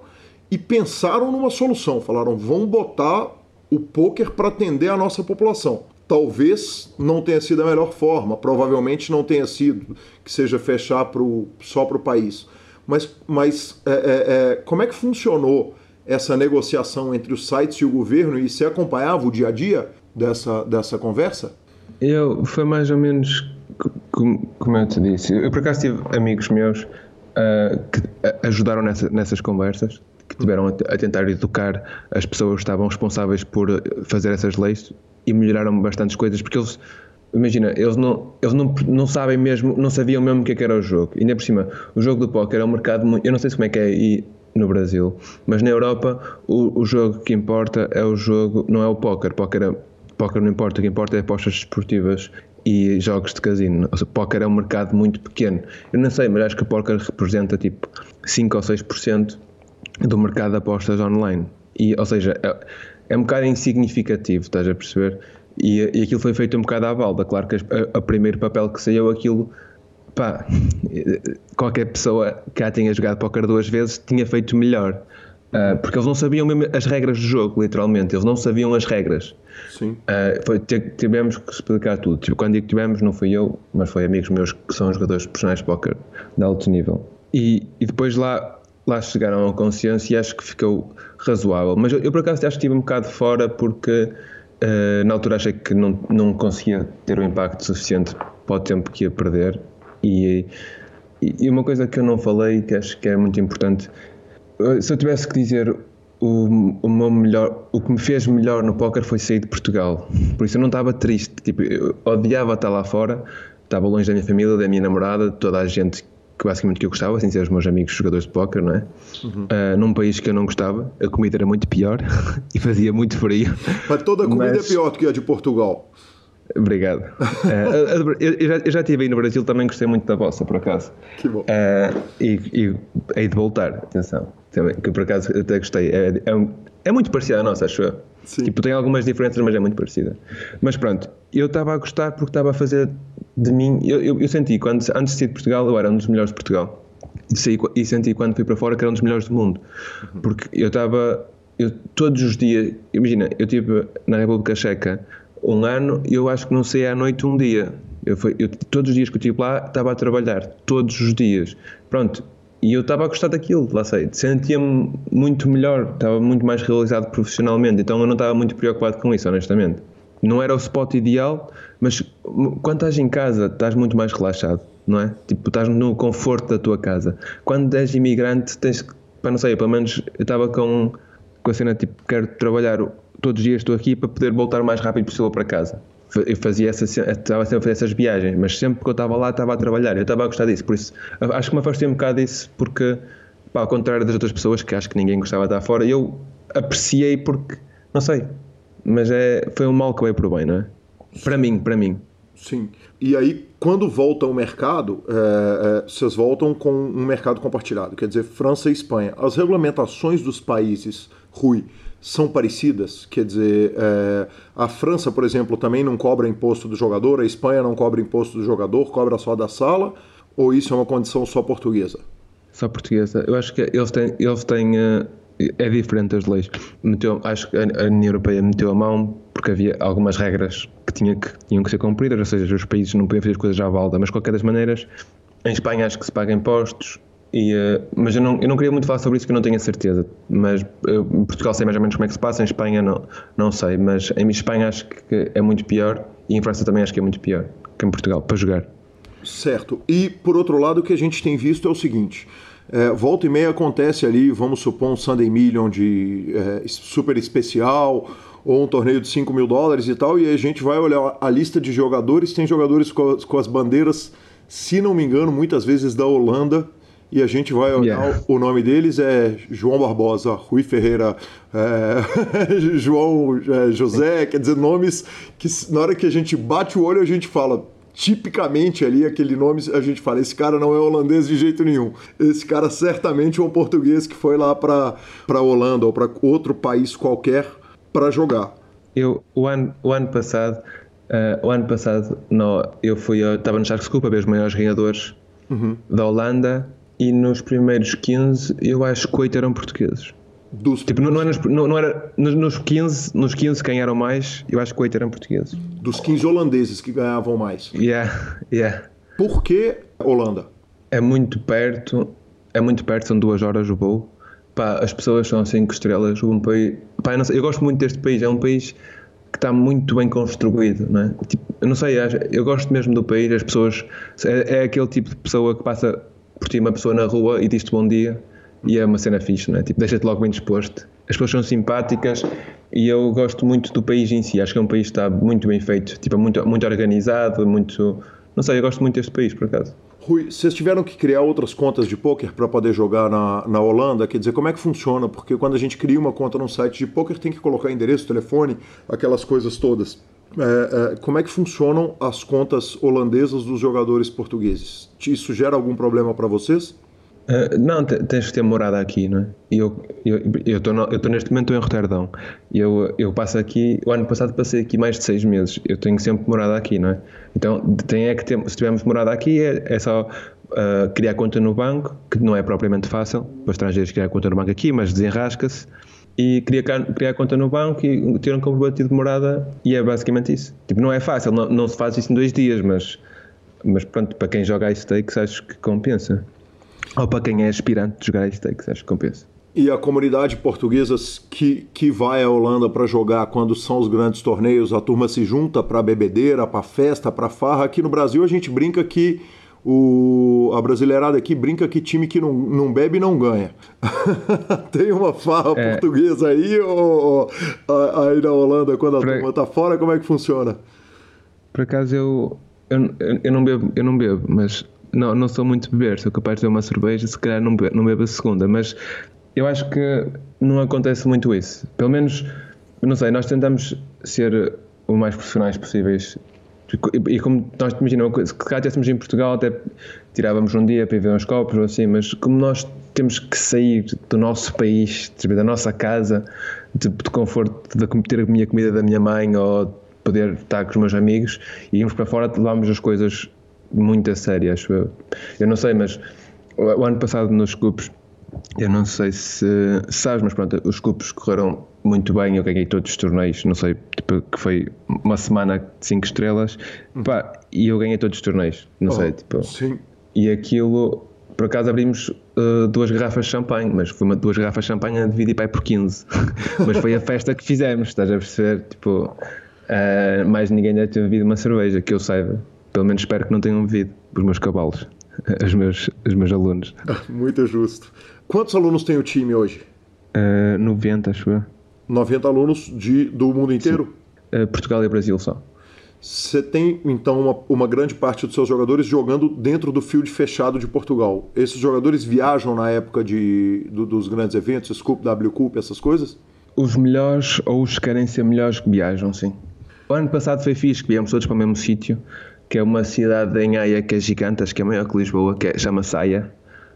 e pensaram numa solução, falaram, vamos botar o poker para atender a nossa população. Talvez não tenha sido a melhor forma, provavelmente não tenha sido que seja fechar pro, só para o país. Mas, mas é, é, é, como é que funcionou essa negociação entre os sites e o governo e você acompanhava o dia a dia dessa, dessa conversa? Eu, foi mais ou menos como eu te disse. Eu por acaso tive amigos meus uh, que ajudaram nessa, nessas conversas que tiveram a, tentar educar as pessoas que estavam responsáveis por fazer essas leis e melhoraram bastantes coisas, porque eles, imagina, eles não, eles não, não sabem mesmo, não sabiam mesmo o que, é que era o jogo. E ainda por cima, o jogo do póquer é um mercado, eu não sei como é que é, e no Brasil. Mas na Europa, o, o jogo que importa é o jogo, não é o póquer. Póquer, é, póquer não importa, o que importa é apostas esportivas e jogos de casino. O póquer é um mercado muito pequeno. Eu não sei, mas acho que o póquer representa tipo 5 ou 6% do mercado de apostas online. E, ou seja, é, é um bocado insignificativo, estás a perceber? E, e aquilo foi feito um bocado à balda. Claro que o primeiro papel que saiu, aquilo, pá, qualquer pessoa que já tinha jogado póquer duas vezes tinha feito melhor. Uh, porque eles não sabiam mesmo as regras do jogo, literalmente. Eles não sabiam as regras. Sim. Uh, foi, tivemos que explicar tudo. Tipo, quando digo tivemos, não fui eu, mas foi amigos meus que são jogadores profissionais de póquer de alto nível. E, e depois lá, lá chegaram a consciência e acho que ficou razoável. Mas eu, eu por acaso acho que estive um bocado fora porque uh, na altura achei que não, não conseguia ter o um impacto suficiente para o tempo que ia perder. E, e, uma coisa que eu não falei, que acho que é muito importante, se eu tivesse que dizer o, o meu melhor, o que me fez melhor no póquer foi sair de Portugal. Por isso eu não estava triste, tipo, eu odiava estar lá fora, estava longe da minha família, da minha namorada, toda a gente que basicamente que eu gostava, sem ser os meus amigos jogadores de póquer, não é? Uhum. Uh, num país que eu não gostava, a comida era muito pior e fazia muito frio. Mas toda a comida Mas... é pior do que a de Portugal. Obrigado. Uh, eu, já, eu já estive aí no Brasil, também gostei muito da vossa, por acaso. Que bom. Uh, e, e hei de voltar, atenção. Também, que por acaso até gostei. É, é, é muito parecida à nossa, acho eu. Sim. Tipo, tem algumas diferenças, mas é muito parecida. Mas pronto, eu estava a gostar porque estava a fazer de mim. Eu, eu, eu, senti, quando, antes de sair de Portugal, eu era um dos melhores de Portugal. E, saí, e senti quando fui para fora que era um dos melhores do mundo. Uhum. Porque eu estava. Eu, todos os dias. Imagina, eu estive na República Checa um ano e eu acho que não saí à noite um dia. Eu, foi, eu, todos os dias que eu estive lá, estava a trabalhar. Todos os dias. Pronto, e eu estava a gostar daquilo, lá sei, sentia-me muito melhor, estava muito mais realizado profissionalmente, então eu não estava muito preocupado com isso, honestamente. Não era o spot ideal, mas quando estás em casa, estás muito mais relaxado, não é? Tipo, estás no conforto da tua casa. Quando és imigrante, tens que, para não sei, pelo menos eu estava com, com a cena tipo, quero trabalhar todos os dias, estou aqui para poder voltar o mais rápido possível para casa eu fazia essa, estava sempre a fazer essas viagens, mas sempre que eu estava lá estava a trabalhar, eu estava a gostar disso, por isso acho que me afastei um bocado disso, porque pá, ao contrário das outras pessoas que acho que ninguém gostava de estar fora, eu apreciei porque, não sei, mas é, foi um mal que veio por bem, não é? Para mim, para mim. Sim. E aí, quando volta o mercado, é, é, vocês voltam com um mercado compartilhado, quer dizer, França e Espanha. As regulamentações dos países, Rui, são parecidas? Quer dizer, é, a França, por exemplo, também não cobra imposto do jogador, a Espanha não cobra imposto do jogador, cobra só da sala, ou isso é uma condição só portuguesa? Só portuguesa. Eu acho que eles têm. Eles têm uh, é diferente as leis. Meteu, acho que a União Europeia meteu a mão porque havia algumas regras que, tinha que tinham que ser cumpridas, ou seja, os países não podiam fazer as coisas à balda, mas de qualquer das maneiras, em Espanha acho que se paga impostos, e, uh, mas eu não, eu não queria muito falar sobre isso que eu não tenho a certeza. Mas eu, em Portugal sei mais ou menos como é que se passa, em Espanha não, não sei. Mas em Espanha acho que é muito pior e em França também acho que é muito pior que em Portugal, para jogar. Certo. E por outro lado, o que a gente tem visto é o seguinte: é, volta e meia acontece ali, vamos supor, um Sunday Million de é, super especial ou um torneio de 5 mil dólares e tal, e a gente vai olhar a lista de jogadores, tem jogadores com, com as bandeiras, se não me engano, muitas vezes da Holanda e a gente vai olhar yeah. o nome deles é João Barbosa, Rui Ferreira, é, João é, José, quer dizer, nomes que na hora que a gente bate o olho a gente fala tipicamente ali aquele nome a gente fala esse cara não é holandês de jeito nenhum esse cara certamente é um português que foi lá para para Holanda ou para outro país qualquer para jogar eu o ano o ano passado uh, o ano passado no, eu fui estava no Sharks Cup a ver os maiores ganhadores uhum. da Holanda e nos primeiros 15 eu acho que 8 eram portugueses. Dos tipo, não, não, era, não, não era nos, 15, nos 15 quem eram mais, eu acho que 8 eram portugueses. Dos 15 holandeses que ganhavam mais. Yeah, yeah. Por que Holanda? É muito perto, é muito perto, são duas horas o voo. Pá, as pessoas são 5 estrelas. Um país, pá, eu, sei, eu, gosto muito deste país, é um país que está muito bem construído, não é? Tipo, eu não sei, eu gosto mesmo do país, as pessoas, é, é aquele tipo de pessoa que passa por ti uma pessoa na rua e diz-te bom dia e é uma cena fixe, não é? Tipo, deixa-te logo bem disposto. As pessoas são simpáticas e eu gosto muito do país em si. Acho que é um país que está muito bem feito, tipo, muito, muito organizado, muito. Não sei, eu gosto muito deste país, por acaso. Rui, vocês tiveram que criar outras contas de poker para poder jogar na, na Holanda? Quer dizer, como é que funciona? Porque quando a gente cria uma conta num site de poker, tem que colocar endereço, telefone, aquelas coisas todas. É, é, como é que funcionam as contas holandesas dos jogadores portugueses? Isso gera algum problema para vocês? Uh, não, tens que ter morada aqui, não é? Eu estou neste momento em Roterdão. Eu, eu passo aqui, o ano passado passei aqui mais de seis meses. Eu tenho sempre morada aqui, não é? Então, tem é que se tivermos morada aqui, é, é só uh, criar conta no banco, que não é propriamente fácil para estrangeiros criar conta no banco aqui, mas desenrasca-se. E criar, criar conta no banco e ter um comprovativo de morada, e é basicamente isso. Tipo, não é fácil, não, não se faz isso em dois dias, mas, mas pronto, para quem joga stakes, acho que compensa. Ou para quem é aspirante de jogar stakes, acho que compensa. E a comunidade portuguesa que, que vai à Holanda para jogar quando são os grandes torneios, a turma se junta para bebedeira, para festa, para farra. Aqui no Brasil a gente brinca que o, a brasileirada aqui brinca que time que não, não bebe não ganha. Tem uma farra é. portuguesa aí ou, ou, aí na Holanda quando a pra... turma tá fora, como é que funciona? Por acaso eu, eu, eu, não bebo, eu não bebo, mas não, não sou muito beber, sou capaz de ter uma cerveja, se calhar não bebo, não bebo a segunda, mas eu acho que não acontece muito isso. Pelo menos, não sei, nós tentamos ser o mais profissionais possíveis. E como nós imaginamos, se calhar estivéssemos em Portugal, até tirávamos um dia para ver uns copos ou assim, mas como nós temos que sair do nosso país, da nossa casa, de, de conforto, de ter a minha comida da minha mãe ou poder estar com os meus amigos, e íamos para fora, levámos as coisas muito a sério, acho eu. Eu não sei, mas o, ano passado nos cupos, eu não sei se sabes, mas pronto, os cupos correram muito bem, eu ganhei todos os torneios, não sei, tipo, que foi uma semana de 5 estrelas, hum. pá, e eu ganhei todos os torneios, não oh, sei, tipo. Sim. E aquilo, por acaso abrimos uh, duas garrafas de champanhe, mas foi uma, duas garrafas de champanhe a dividir para por 15. mas foi a festa que fizemos, estás a perceber? Tipo, uh, mais ninguém deve ter bebido uma cerveja, que eu saiba. Pelo menos espero que não tenham bebido os meus cavalos, os meus, os meus alunos. Muito justo. Quantos alunos tem o time hoje? Uh, 90, acho eu. 90 alunos de, do mundo inteiro? Uh, Portugal e Brasil só. Você tem, então, uma, uma, grande parte dos seus jogadores jogando dentro do field fechado de Portugal. Esses jogadores viajam na época de, do, dos grandes eventos, Scoop, W Cup, essas coisas? Os melhores ou os que querem ser melhores que viajam, sim. O ano passado foi fixe, que viemos todos para o mesmo sítio que é uma cidade em Haia que é gigante, acho que é maior que Lisboa, que é, chama-se Haia.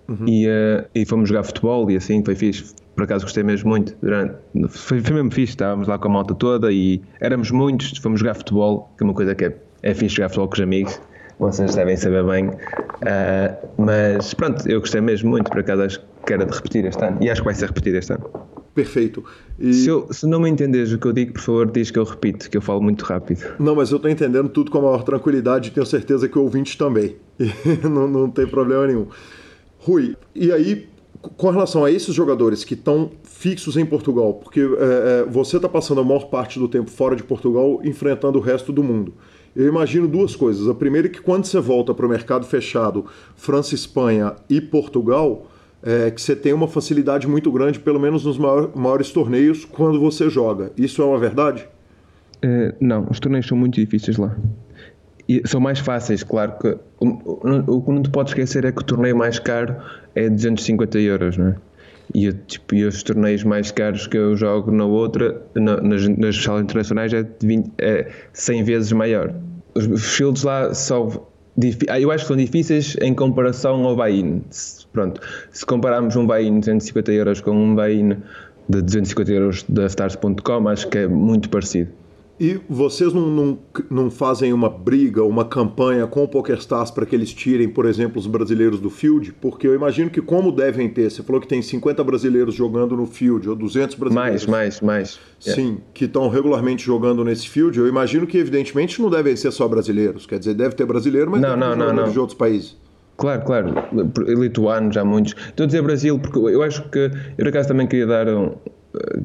Uhum. E, uh, e fomos jogar futebol e assim, foi fixe. Por acaso gostei mesmo muito. Durante, foi, foi mesmo fixe, estávamos lá com a malta toda e éramos muitos, fomos jogar futebol, que é uma coisa que é, é fixe jogar futebol com os amigos. Vocês devem saber bem. Uh, mas pronto, eu gostei mesmo muito, por acaso acho que era de repetir este ano. E acho que vai ser repetido este ano. Perfeito. E... Se, eu, se, não me entendes o que eu digo, por favor, diz que eu repito, que eu falo muito rápido. Não, mas eu estou entendendo tudo com a maior tranquilidade e tenho certeza que o ouvinte também. não, não tem problema nenhum. Rui, e aí, com relação a esses jogadores que estão fixos em Portugal, porque é, é, você está passando a maior parte do tempo fora de Portugal enfrentando o resto do mundo. Eu imagino duas coisas. A primeira é que quando você volta para o mercado fechado, França, Espanha e Portugal, é, que você tem uma facilidade muito grande, pelo menos nos maior, maiores torneios, quando você joga. Isso é uma verdade? É, não, os torneios são muito difíceis lá. São mais fáceis, claro que o que não te pode esquecer é que o torneio mais caro é 250 euros, não é? E, tipo, e os torneios mais caros que eu jogo na outra, na, nas, nas salas internacionais, é, 20, é 100 vezes maior. Os fields lá são ah, eu acho que são difíceis em comparação ao buy-in. Pronto, se compararmos um buy-in de 250 euros com um buy-in de 250 euros da Stars.com, acho que é muito parecido. E vocês não, não, não, fazem uma briga, uma campanha com o PokerStars para que eles tirem, por exemplo, os brasileiros do field? Porque eu imagino que como devem ter, você falou que tem 50 brasileiros jogando no field, ou 200 brasileiros. Mais, mais, mais. Sim, yeah. que estão regularmente jogando nesse field. Eu imagino que, evidentemente, não devem ser só brasileiros. Quer dizer, deve ter brasileiro, mas não, não, não, não. de outros países. Claro, claro. Lituanos, já muitos. Estou a dizer Brasil porque eu acho que, eu por acaso também queria dar um,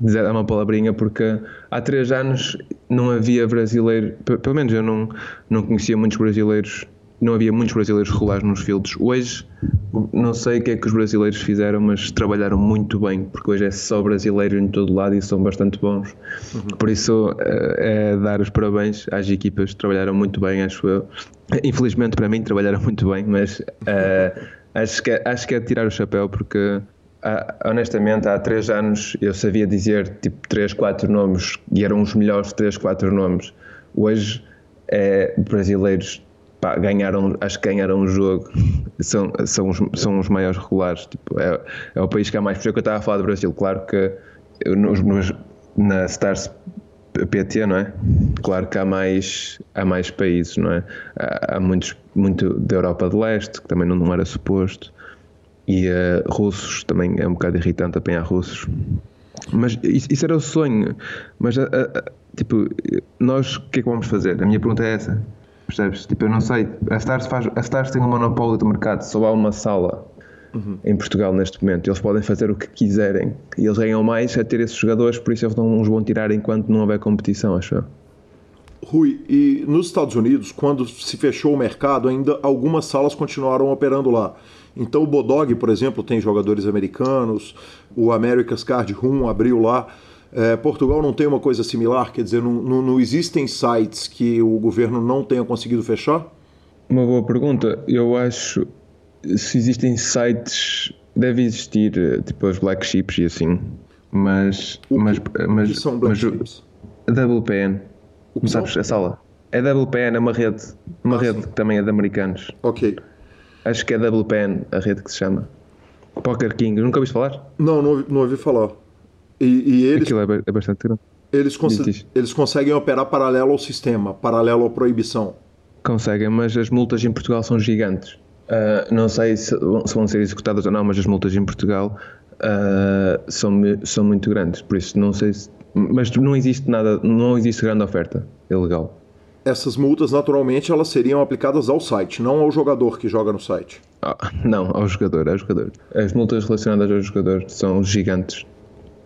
dizer uma palavrinha, porque há três anos não havia brasileiro, pelo menos eu não, não conhecia muitos brasileiros não havia muitos brasileiros regulares nos fields. Hoje, não sei o que é que os brasileiros fizeram, mas trabalharam muito bem, porque hoje é só brasileiro em todo lado e são bastante bons. Uhum. Por isso, é dar os parabéns às equipas, trabalharam muito bem, acho eu. Infelizmente, para mim, trabalharam muito bem, mas uh, acho, que, é, acho que é tirar o chapéu, porque honestamente, há três anos eu sabia dizer tipo três, quatro nomes e eram os melhores três, quatro nomes. Hoje, é, brasileiros pá, ganharam, acho que ganharam o jogo, são, são, os, são os maiores regulares. Tipo, é, é o país que há mais. Por isso que eu estava a falar do Brasil, claro que nos, nos, na Stars PT, não é? Claro que há mais, há mais países, não é? Há, há muitos, muito da Europa de Leste, que também não, não era suposto, e uh, russos, também é um bocado irritante apanhar russos. Mas isso, isso era o sonho. Mas, uh, uh, tipo, nós o que é que vamos fazer? A minha pergunta é essa Percebes? Tipo, eu não sei. A Stars, faz, a Stars tem um monopólio do mercado, só há uma sala uhum. em Portugal neste momento. Eles podem fazer o que quiserem e eles ganham mais a ter esses jogadores, por isso eles não os vão tirar enquanto não houver competição, acho eu. Rui, e nos Estados Unidos, quando se fechou o mercado, ainda algumas salas continuaram operando lá. Então o Bodog, por exemplo, tem jogadores americanos, o America's Card Room abriu lá. É, Portugal não tem uma coisa similar? Quer dizer, não, não, não, existem sites que o governo não tenha conseguido fechar? Uma boa pergunta. Eu acho se existem sites, deve existir tipo os black chips e assim, mas. O mas, que, mas, que são black mas, chips? A WPN. Não sabes a sala? É WPN, é uma rede, uma ah, rede sim. que também é de americanos. Ok. Acho que é WPN a rede que se chama. Poker King, nunca ouviste falar? Não, não, não ouvi falar. E, e eles, Aquilo é, é bastante grande. Eles, cons eles conseguem operar paralelo ao sistema, paralelo à proibição. Conseguem, mas as multas em Portugal são gigantes. Uh, não sei se, se, vão ser executadas ou não, mas as multas em Portugal uh, são, são muito grandes. Por isso, não sei se. Mas não existe nada, não existe grande oferta ilegal. Essas multas, naturalmente, elas seriam aplicadas ao site, não ao jogador que joga no site. Ah, não, ao jogador, ao jogador. As multas relacionadas ao jogador são gigantes.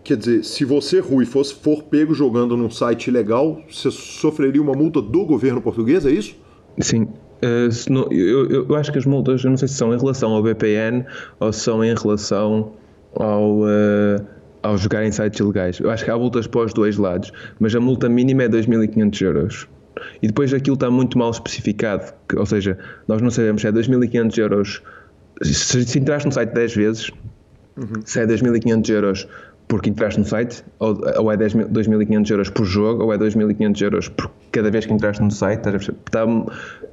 Quer dizer, se você, Rui, fosse, for pego jogando num site ilegal, você sofreria uma multa do governo português, é isso? Sim. Uh, não, eu, eu, acho que as multas, eu não sei se são em relação ao BPN ou são em relação ao, uh, ao jogar em sites ilegais. Eu acho que há multas para os dois lados, mas a multa mínima é 2.500 euros. E depois aquilo está muito mal especificado, que, ou seja, nós não sabemos se é 2.500 euros. Se, se entraste no site 10 vezes, uhum. se é 2.500 euros porque entraste no site, ou, ou é 2.500 euros por jogo, ou é 2.500 euros por cada vez que entraste no site. Está,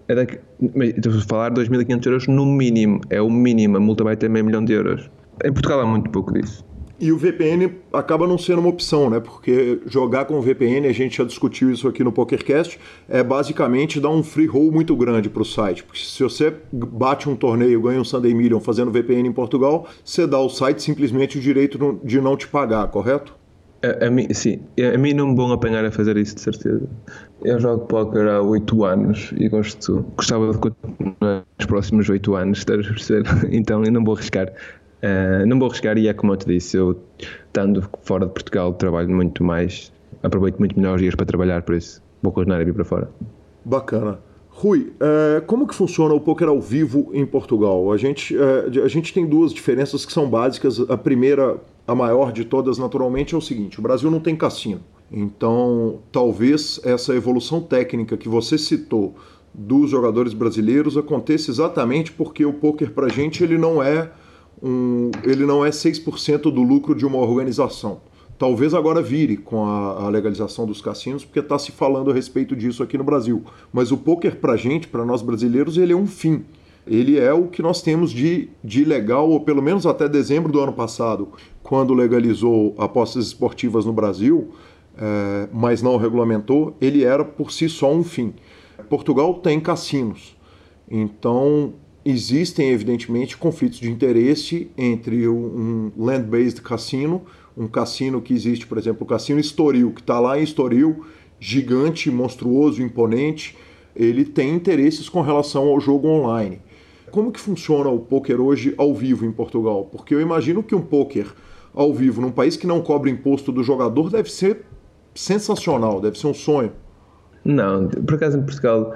é da, estou a falar 2.500 euros no mínimo, é o mínimo, a multa vai ter meio milhão de euros. Em Portugal há muito pouco disso. E o VPN acaba não sendo uma opção, né? Porque jogar com o VPN, a gente já discutiu isso aqui no PokerCast, é basicamente dar um free roll muito grande para o site. Porque se você bate um torneio, ganha um Sunday Million fazendo VPN em Portugal, você dá ao site simplesmente o direito de não te pagar, correto? A, a mim, sim, a mim não me vão apanhar a fazer isso, de certeza. Eu jogo póquer há 8 anos e gosto, gostava de continuar nos próximos 8 anos, estás a perceber? Então eu não vou arriscar. Uh, não vou arriscar e é como eu te disse, eu estando fora de Portugal trabalho muito mais, aproveito muito melhor os dias para trabalhar, por isso vou continuar a vir para fora. Bacana. Rui, uh, como que funciona o poker ao vivo em Portugal? A gente, uh, a gente tem duas diferenças que são básicas. A primeira, a maior de todas, naturalmente, é o seguinte: o Brasil não tem cassino. Então, talvez essa evolução técnica que você citou dos jogadores brasileiros aconteça exatamente porque o poker para a gente ele não é um, ele não é 6% do lucro de uma organização. Talvez agora vire com a, a legalização dos cassinos, porque está se falando a respeito disso aqui no Brasil. Mas o poker para gente, para nós brasileiros, ele é um fim. Ele é o que nós temos de, de legal, ou pelo menos até dezembro do ano passado, quando legalizou apostas esportivas no Brasil, é, mas não regulamentou, ele era por si só um fim. Portugal tem cassinos. Então, existem, evidentemente, conflitos de interesse entre um land-based cassino, um cassino que existe, por exemplo, o Cassino Estoril, que está lá em Estoril, gigante, monstruoso, imponente, ele tem interesses com relação ao jogo online. Como que funciona o poker hoje ao vivo em Portugal? Porque eu imagino que um poker ao vivo num país que não cobra imposto do jogador deve ser sensacional, deve ser um sonho. Não, por acaso em Portugal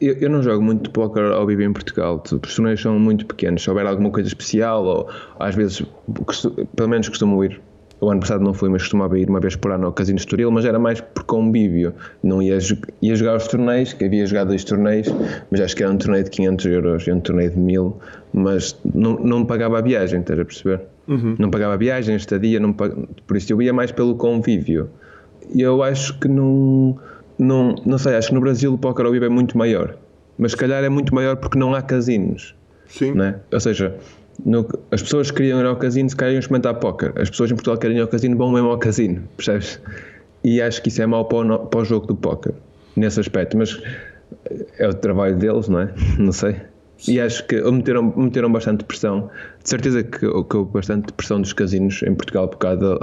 Eu, eu não jogo muito póquer ao vivo em Portugal. Os torneios são muito pequenos. Se houver alguma coisa especial, ou às vezes, pelo menos costumo ir. O ano passado não fui, mas costumava ir uma vez por ano ao Casino Estoril, mas era mais por convívio. Não ia, ia jogar os torneios, que havia jogado dois torneios, mas acho que era um torneio de 500 euros e um torneio de 1000, mas não, não pagava a viagem, estás a perceber? Uhum. Não pagava a viagem, estadia, não pag... por isso eu ia mais pelo convívio. E eu acho que não não, não sei, acho que no Brasil o póquer ao vivo é muito maior. Mas se calhar é muito maior porque não há casinos. Sim. Né? Ou seja, no, as pessoas que queriam ir ao casino se querem experimentar póquer. As pessoas em Portugal que querem ir ao casino vão mesmo ao casino, percebes? E acho que isso é mau para o, para o jogo do póquer, nesse aspecto. Mas é o trabalho deles, não é? Não sei. E acho que meteram, meteram bastante pressão. De certeza que, que houve bastante pressão dos casinos em Portugal por causa da,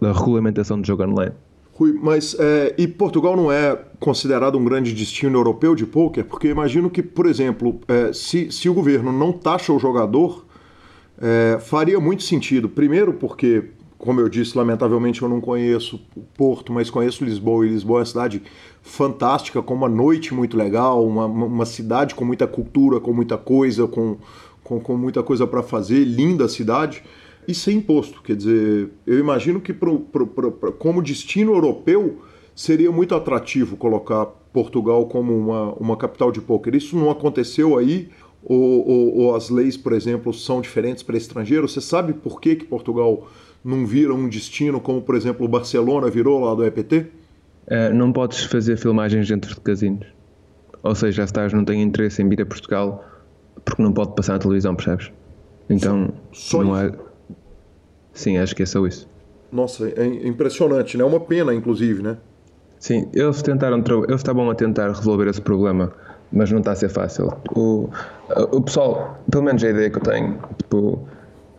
da regulamentação do jogo online. Rui, mas é, e Portugal não é considerado um grande destino europeu de pôquer? Porque imagino que, por exemplo, é, se, se o governo não taxa o jogador, é, faria muito sentido. Primeiro, porque, como eu disse, lamentavelmente eu não conheço Porto, mas conheço Lisboa, e Lisboa é uma cidade fantástica, com uma noite muito legal, uma, uma cidade com muita cultura, com muita coisa, com, com, com muita coisa para fazer, linda cidade e sem imposto. Quer dizer, eu imagino que pro, pro, pro, como destino europeu seria muito atrativo colocar Portugal como uma, uma capital de pôquer. Isso não aconteceu aí? Ou, ou, ou as leis, por exemplo, são diferentes para estrangeiro? Você sabe por que, que Portugal não vira um destino como, por exemplo, o Barcelona virou lá do EPT? É, não podes fazer filmagens dentro de casinos. Ou seja, a Stars não tem interesse em vir a Portugal porque não pode passar na televisão, percebes? Então, só, só não há, Sim, acho que é só isso. Nossa, é impressionante, né? É uma pena, inclusive, né? Sim, eles tentaram, eles estavam a tentar resolver esse problema, mas não está a ser fácil. O, o pessoal, pelo menos a ideia que eu tenho, tipo,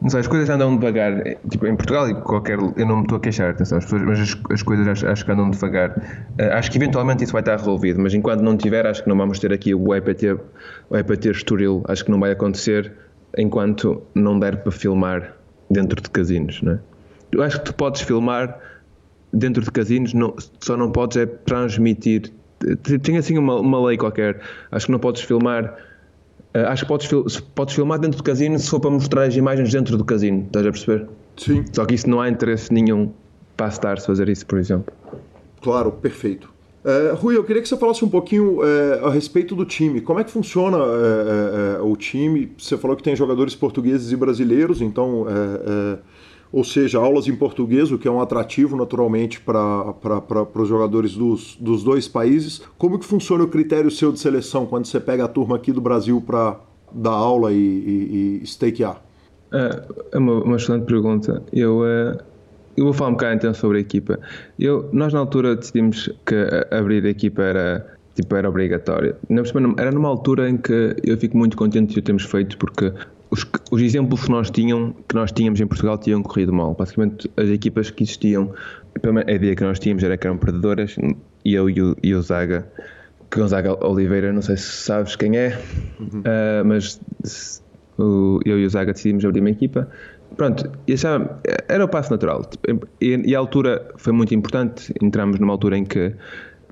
não sei, as coisas andam devagar, tipo, em Portugal e qualquer, eu não me estou a queixar, atenção, as pessoas, mas as, as coisas acho, acho, que andam devagar. Uh, acho que eventualmente isso vai estar resolvido, mas enquanto não tiver, acho que não vamos ter aqui o EPT, o EPT Estoril, acho que não vai acontecer enquanto não der para filmar dentro de casinos, não é? Eu acho que tu podes filmar dentro de casinos, não, só não podes é transmitir. Tem assim uma, uma lei qualquer. Acho que não podes filmar. Uh, acho que podes, podes filmar dentro do casino se for para mostrar as imagens dentro do casino, estás a perceber? Sim. Só que isso não há interesse nenhum para a Stars fazer isso, por exemplo. Claro, perfeito. Uh, Rui, eu queria que você falasse um pouquinho uh, a respeito do time. Como é que funciona uh, o time? Você falou que tem jogadores portugueses e brasileiros, então, ou seja, aulas em português, o que é um atrativo naturalmente para os jogadores dos, dos dois países. Como que funciona o critério seu de seleção quando você pega a turma aqui do Brasil para dar aula e, e, e stakear? É uma, uma excelente pergunta. Eu eu vou falar um bocado então sobre a equipa. Eu, nós na altura decidimos que abrir a equipa era, tipo, era obrigatória. Era numa altura em que eu fico muito contente de o termos feito porque os, os, exemplos que nós, tinham, que nós tínhamos em Portugal tinham corrido mal. Basicamente, as equipas que existiam, a ideia que nós tínhamos era que eram perdedoras e eu e o, e o Zaga, que Gonzaga Oliveira, não sei se sabes quem é, uhum. uh, mas o, eu e o Zaga decidimos abrir uma equipa pronto, era o passo natural. E, a altura foi muito importante. Entramos numa altura em que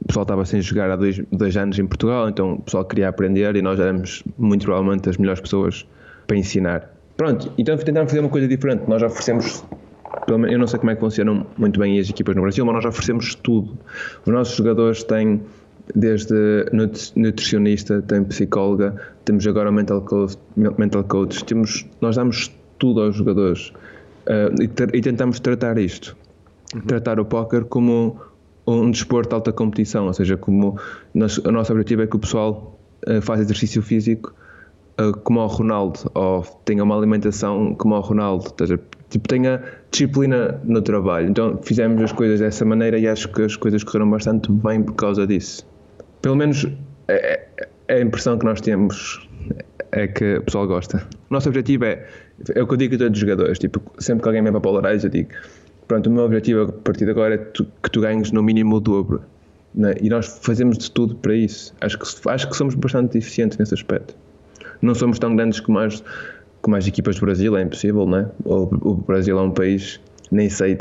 o pessoal estava sem jogar há dois, dois anos em Portugal, então o pessoal queria aprender e nós éramos muito provavelmente as melhores pessoas para ensinar. Pronto, então tentámos fazer uma coisa diferente. Nós oferecemos, eu não sei como é que funcionam muito bem as equipas no Brasil, mas nós oferecemos tudo. Os nossos jogadores têm desde nutricionista, tem psicóloga, temos agora mental coach, mental coach temos, nós damos tudo aos jogadores uh, e, e, tentamos tratar isto, uhum. tratar o póquer como um desporto de alta competição, ou seja, como nós, o nosso objetivo é que o pessoal uh, faça exercício físico uh, como o Ronaldo, ou tenha uma alimentação como o Ronaldo, ou seja, tipo, tenha disciplina no trabalho. Então fizemos as coisas dessa maneira e acho que as coisas correram bastante bem por causa disso. Pelo menos é, é a impressão que nós temos é que o pessoal gosta. O nosso objetivo é, é o que eu digo a todos os jogadores, tipo, sempre que alguém vem para Polarize eu digo, pronto, o meu objetivo a partir de agora é tu, que tu ganhes no mínimo o dobro. Né? E nós fazemos de tudo para isso. Acho que, acho que somos bastante eficientes nesse aspecto. Não somos tão grandes como as, como as equipas do Brasil, é impossível, né? O, o Brasil é um país, nem sei,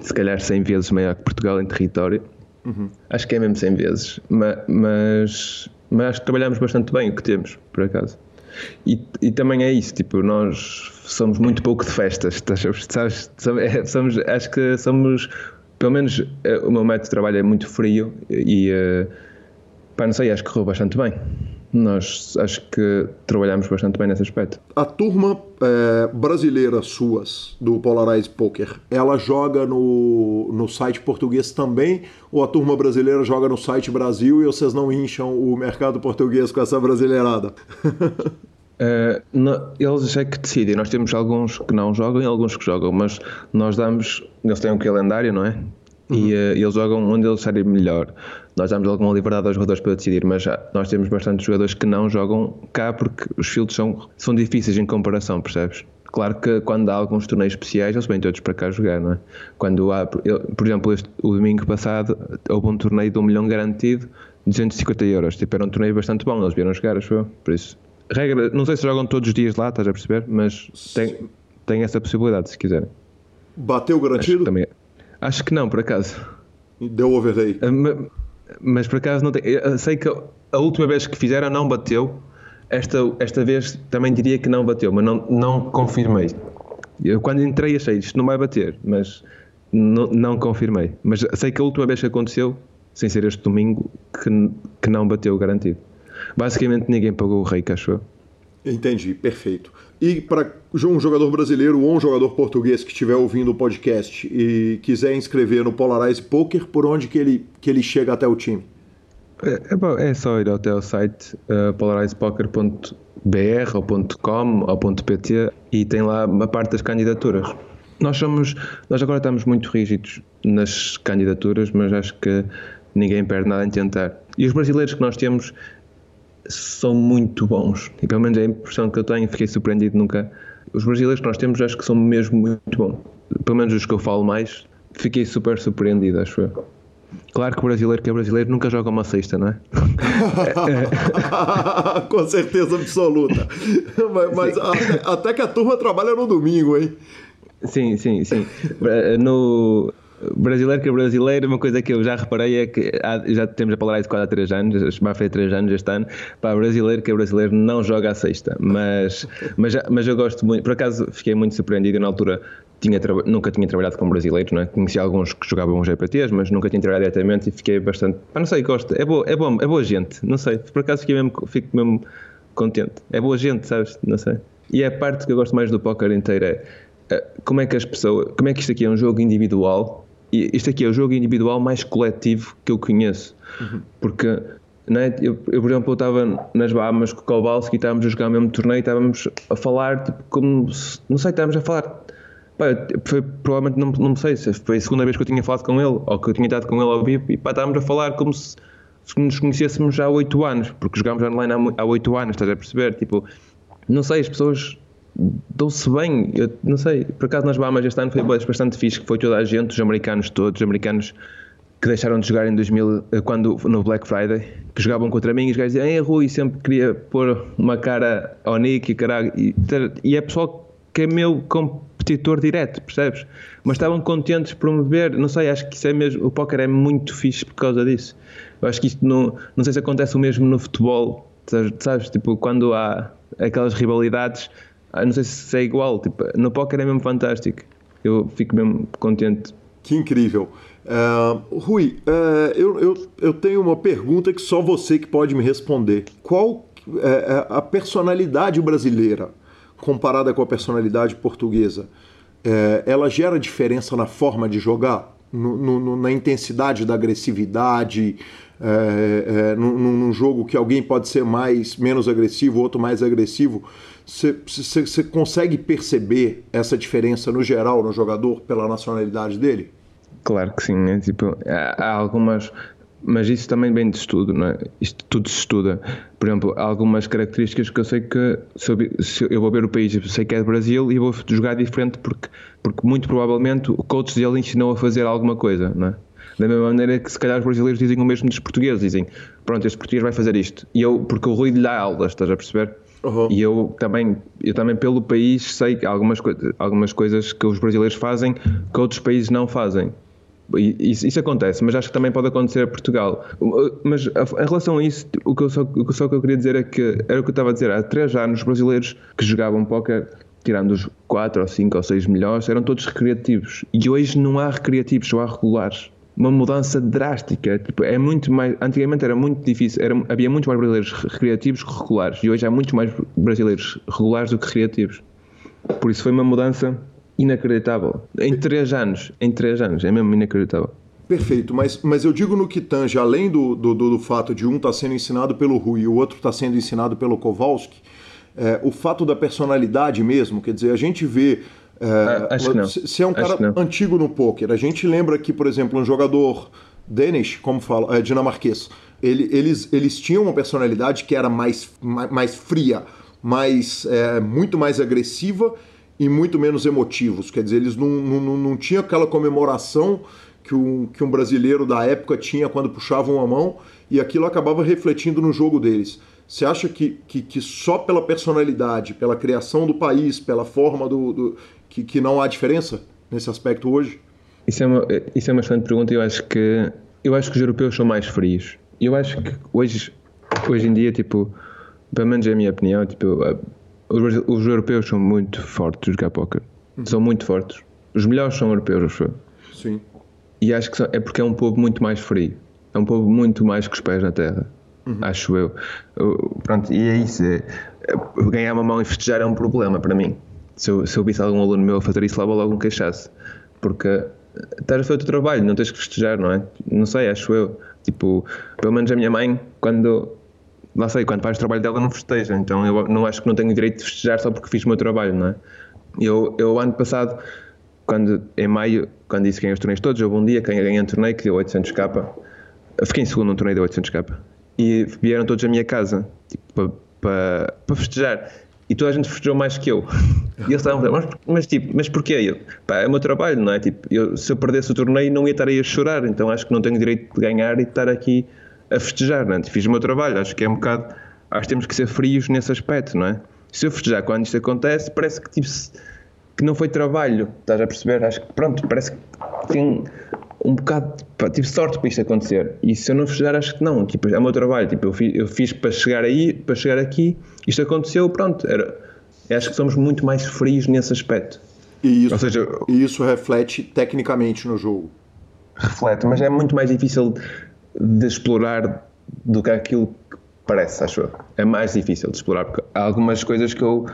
se calhar 100 vezes maior que Portugal em território. Uhum. Acho que é mesmo 100 vezes. Mas, mas mas acho que trabalhamos bastante bem o que temos, por acaso. E, e também é isso, tipo, nós somos muito pouco de festas, sabes? É, somos, acho que somos, pelo menos eh, o meu método de trabalho é muito frio e, uh, pá, não sei, acho que correu bastante bem. Nós acho que trabalhamos bastante bem nesse aspecto. A turma é, brasileira suas, do Polarize Poker, ela joga no, no site português também? Ou a turma brasileira joga no site Brasil e vocês não incham o mercado português com essa brasileirada? Uh, não, eles é que decidem. Nós temos alguns que não jogam e alguns que jogam, mas nós damos. Eles têm um calendário, não é? Uhum. E uh, eles jogam onde eles serem melhor. Nós damos alguma liberdade aos jogadores para decidir, mas nós temos bastantes jogadores que não jogam cá porque os fields são, são difíceis em comparação, percebes? Claro que quando há alguns torneios especiais, eles vêm todos para cá jogar, não é? Quando há, por exemplo, este, o domingo passado houve um torneio de um milhão garantido, 250 euros. Tipo, era um torneio bastante bom, eles vieram jogar, acho eu. Por isso, regra, não sei se jogam todos os dias lá, estás a perceber? Mas tem, tem essa possibilidade, se quiserem. Bateu garantido? Acho, também, acho que não, por acaso. Deu overlay. Uh, mas por acaso não tem. Eu sei que a última vez que fizeram não bateu. Esta, esta vez também diria que não bateu, mas não, não confirmei. Eu quando entrei achei isto não vai bater, mas não, não confirmei. Mas sei que a última vez que aconteceu, sem ser este domingo, que, que não bateu garantido. Basicamente ninguém pagou o rei, acho eu. Entendi, perfeito. E para um jogador brasileiro ou um jogador português que estiver ouvindo o podcast e quiser inscrever no Polarize Poker, por onde que ele, que ele chega até o time? É, é, é só ir até o site uh, polarizepoker.br ou .com ou .pt e tem lá uma parte das candidaturas. Nós somos, nós agora estamos muito rígidos nas candidaturas, mas acho que ninguém perde nada em tentar. E os brasileiros que nós temos são muito bons. E pelo menos é a impressão que eu tenho, fiquei surpreendido nunca. Os brasileiros que nós temos acho que são mesmo muito bons. Pelo menos os que eu falo mais, fiquei super surpreendido, acho eu. Claro que o brasileiro que é brasileiro nunca joga uma sexta, não é? Com certeza absoluta. Mas, mas até, até, que a turma trabalha no domingo, hein? Sim, sim, sim. No, brasileiro que é brasileiro, uma coisa que eu já reparei é que há, já temos a falar isso quase há 3 anos, vai fazer 3 anos este ano, para brasileiro que é brasileiro não joga à sexta, mas, mas, mas eu gosto muito, por acaso fiquei muito surpreendido na altura. Tinha, nunca tinha trabalhado com brasileiros, não é? conhecia alguns que jogavam GPTs, mas nunca tinha trabalhado diretamente e fiquei bastante. Ah, não sei, gosto, é boa, é, bom, é boa gente, não sei, por acaso fiquei mesmo, fico mesmo contente. É boa gente, sabes? Não sei. E é a parte que eu gosto mais do póquer inteiro é eh, como é que as pessoas, como é que isto aqui é um jogo individual este aqui é o jogo individual mais coletivo que eu conheço. Uhum. Porque é? eu, eu, por exemplo, eu estava nas Bahamas com o Kowalski e estávamos a jogar o mesmo torneio e estávamos a falar, tipo, como se, não sei, estávamos a falar. Pá, foi, provavelmente não, não sei se foi a segunda vez que eu tinha falado com ele ou que eu tinha estado com ele ao vivo e pá, estávamos a falar como se, se nos conhecêssemos já há 8 anos, porque jogámos online há 8 anos, estás a perceber? Tipo, não sei, as pessoas dão-se bem. Eu não sei, por acaso nas Bahamas este ano foi bastante fixe, que foi toda a gente, os americanos todos, os americanos que deixaram de jogar em 2000, eh, quando, no Black Friday, que jogavam contra mim e os gajos diziam, Ei, Rui, sempre queria pôr uma cara ao Nick e caralho. E, e é pessoal que é meu competidor direto, percebes? Mas estavam contentes por me ver, não sei, acho que isso é mesmo, o póquer é muito fixe por causa disso. Eu acho que isto não, não sei se acontece o mesmo no futebol, sabes, tipo, quando há aquelas rivalidades, não sei se é igual, tipo, no póquer é mesmo fantástico. Eu fico mesmo contente. Que incrível. Uh, Rui, uh, eu, eu, eu tenho uma pergunta que só você que pode me responder. Qual uh, a personalidade brasileira comparada com a personalidade portuguesa? ela gera diferença na forma de jogar? No, no, na intensidade da agressividade, é, é, num, num, jogo que alguém pode ser mais menos agressivo, outro mais agressivo. Você consegue perceber essa diferença no geral no jogador pela nacionalidade dele? Claro que sim. É, tipo, há, algumas. Mas isso também vem de estudo, não é? Isto tudo se estuda. Por exemplo, há algumas características que eu sei que se eu, se eu vou ver o país, sei que é de Brasil e vou jogar diferente porque, porque muito provavelmente o coach dele ensinou a fazer alguma coisa, não é? Da mesma maneira que se calhar os brasileiros dizem o mesmo dos portugueses, dizem pronto, este português vai fazer isto. E eu, porque o Rui lhe dá aulas, estás a perceber? Uhum. E eu também, eu também pelo país sei algumas, algumas coisas que os brasileiros fazem que outros países não fazem. Isso, isso, acontece, mas acho que também pode acontecer a Portugal. Mas em relação a isso, o que, eu só, o que só que eu queria dizer é que era o que eu estava a dizer, há três anos brasileiros que jogavam póquer, tirando os quatro ou cinco ou seis melhores, eram todos recreativos. E hoje não há recreativos, só há regulares. Uma mudança drástica. Tipo, é muito mais. Antigamente era muito difícil, era, havia muito mais brasileiros recreativos que regulares. E hoje há muito mais brasileiros regulares do que recreativos. Por isso foi uma mudança inacreditável. Em três anos, em três anos, é mesmo inacreditável. Perfeito, mas, mas eu digo no que tange, além do, do, do fato de um estar tá sendo ensinado pelo Rui e o outro estar tá sendo ensinado pelo Kowalski, é, o fato da personalidade mesmo, quer dizer, a gente vê. É, ah, acho que não. Se é um cara antigo no poker, a gente lembra que, por exemplo, um jogador Danish, como fala, é, dinamarquês, ele, eles, eles tinham uma personalidade que era mais, mais, mais fria, mais, é, muito mais agressiva e muito menos emotivos. Quer dizer, eles não, não, não tinham aquela comemoração que um, que um brasileiro da época tinha quando puxavam a mão e aquilo acabava refletindo no jogo deles. Você acha que, que, que, só pela personalidade, pela criação do país, pela forma do. do que, que não há diferença nesse aspecto hoje? Isso é uma, isso é uma excelente pergunta. Eu acho que eu acho que os europeus são mais frios. Eu acho que hoje, hoje em dia, tipo, pelo menos é a minha opinião, tipo, os, os europeus são muito fortes jogar póquer. Uhum. São muito fortes. Os melhores são europeus, acho eu. Sim. E acho que é porque é um povo muito mais frio. É um povo muito mais com os pés na terra. Uhum. Acho eu. Pronto, e é isso. É, é, ganhar uma mão e festejar é um problema para mim. Se eu, se eu visse algum aluno meu a fazer isso, leva logo um queixasse. Porque estás a fazer o teu trabalho, não tens que festejar, não é? Não sei, acho eu. Tipo, pelo menos a minha mãe, quando lá sei, quando faz o trabalho dela não festeja, então eu não acho que não tenho direito de festejar só porque fiz o meu trabalho, não é? Eu, eu ano passado, quando, em maio, quando disse que ganhei os torneios todos, houve um dia que ganhei um torneio que deu 800 k fiquei em segundo num torneio de 800 k e vieram todos à minha casa, tipo, para, para, para festejar. E toda a gente festejou mais que eu. E eles estavam a mas, mas tipo, mas porquê? Eu, pá, é o meu trabalho, não é? Tipo, eu, se eu perdesse o torneio não ia estar aí a chorar, então acho que não tenho direito de ganhar e de estar aqui a festejar, não é? Fiz o meu trabalho, acho que é um bocado. Acho que temos que ser frios nesse aspecto, não é? Se eu festejar quando isto acontece, parece que tipo, que não foi trabalho, estás a perceber? Acho que pronto, parece que tem um bocado, pá, tive sorte para isto acontecer. E se eu não festejar, acho que não, tipo, é o meu trabalho, tipo, eu fiz, eu fiz para chegar aí, para chegar aqui, isto aconteceu, pronto, era, acho que somos muito mais frios nesse aspecto. E isso, Ou seja, e isso reflete tecnicamente no jogo. Reflete, mas é muito mais difícil de explorar do que aquilo que parece, acho eu. É mais difícil de explorar, porque há algumas coisas que eu,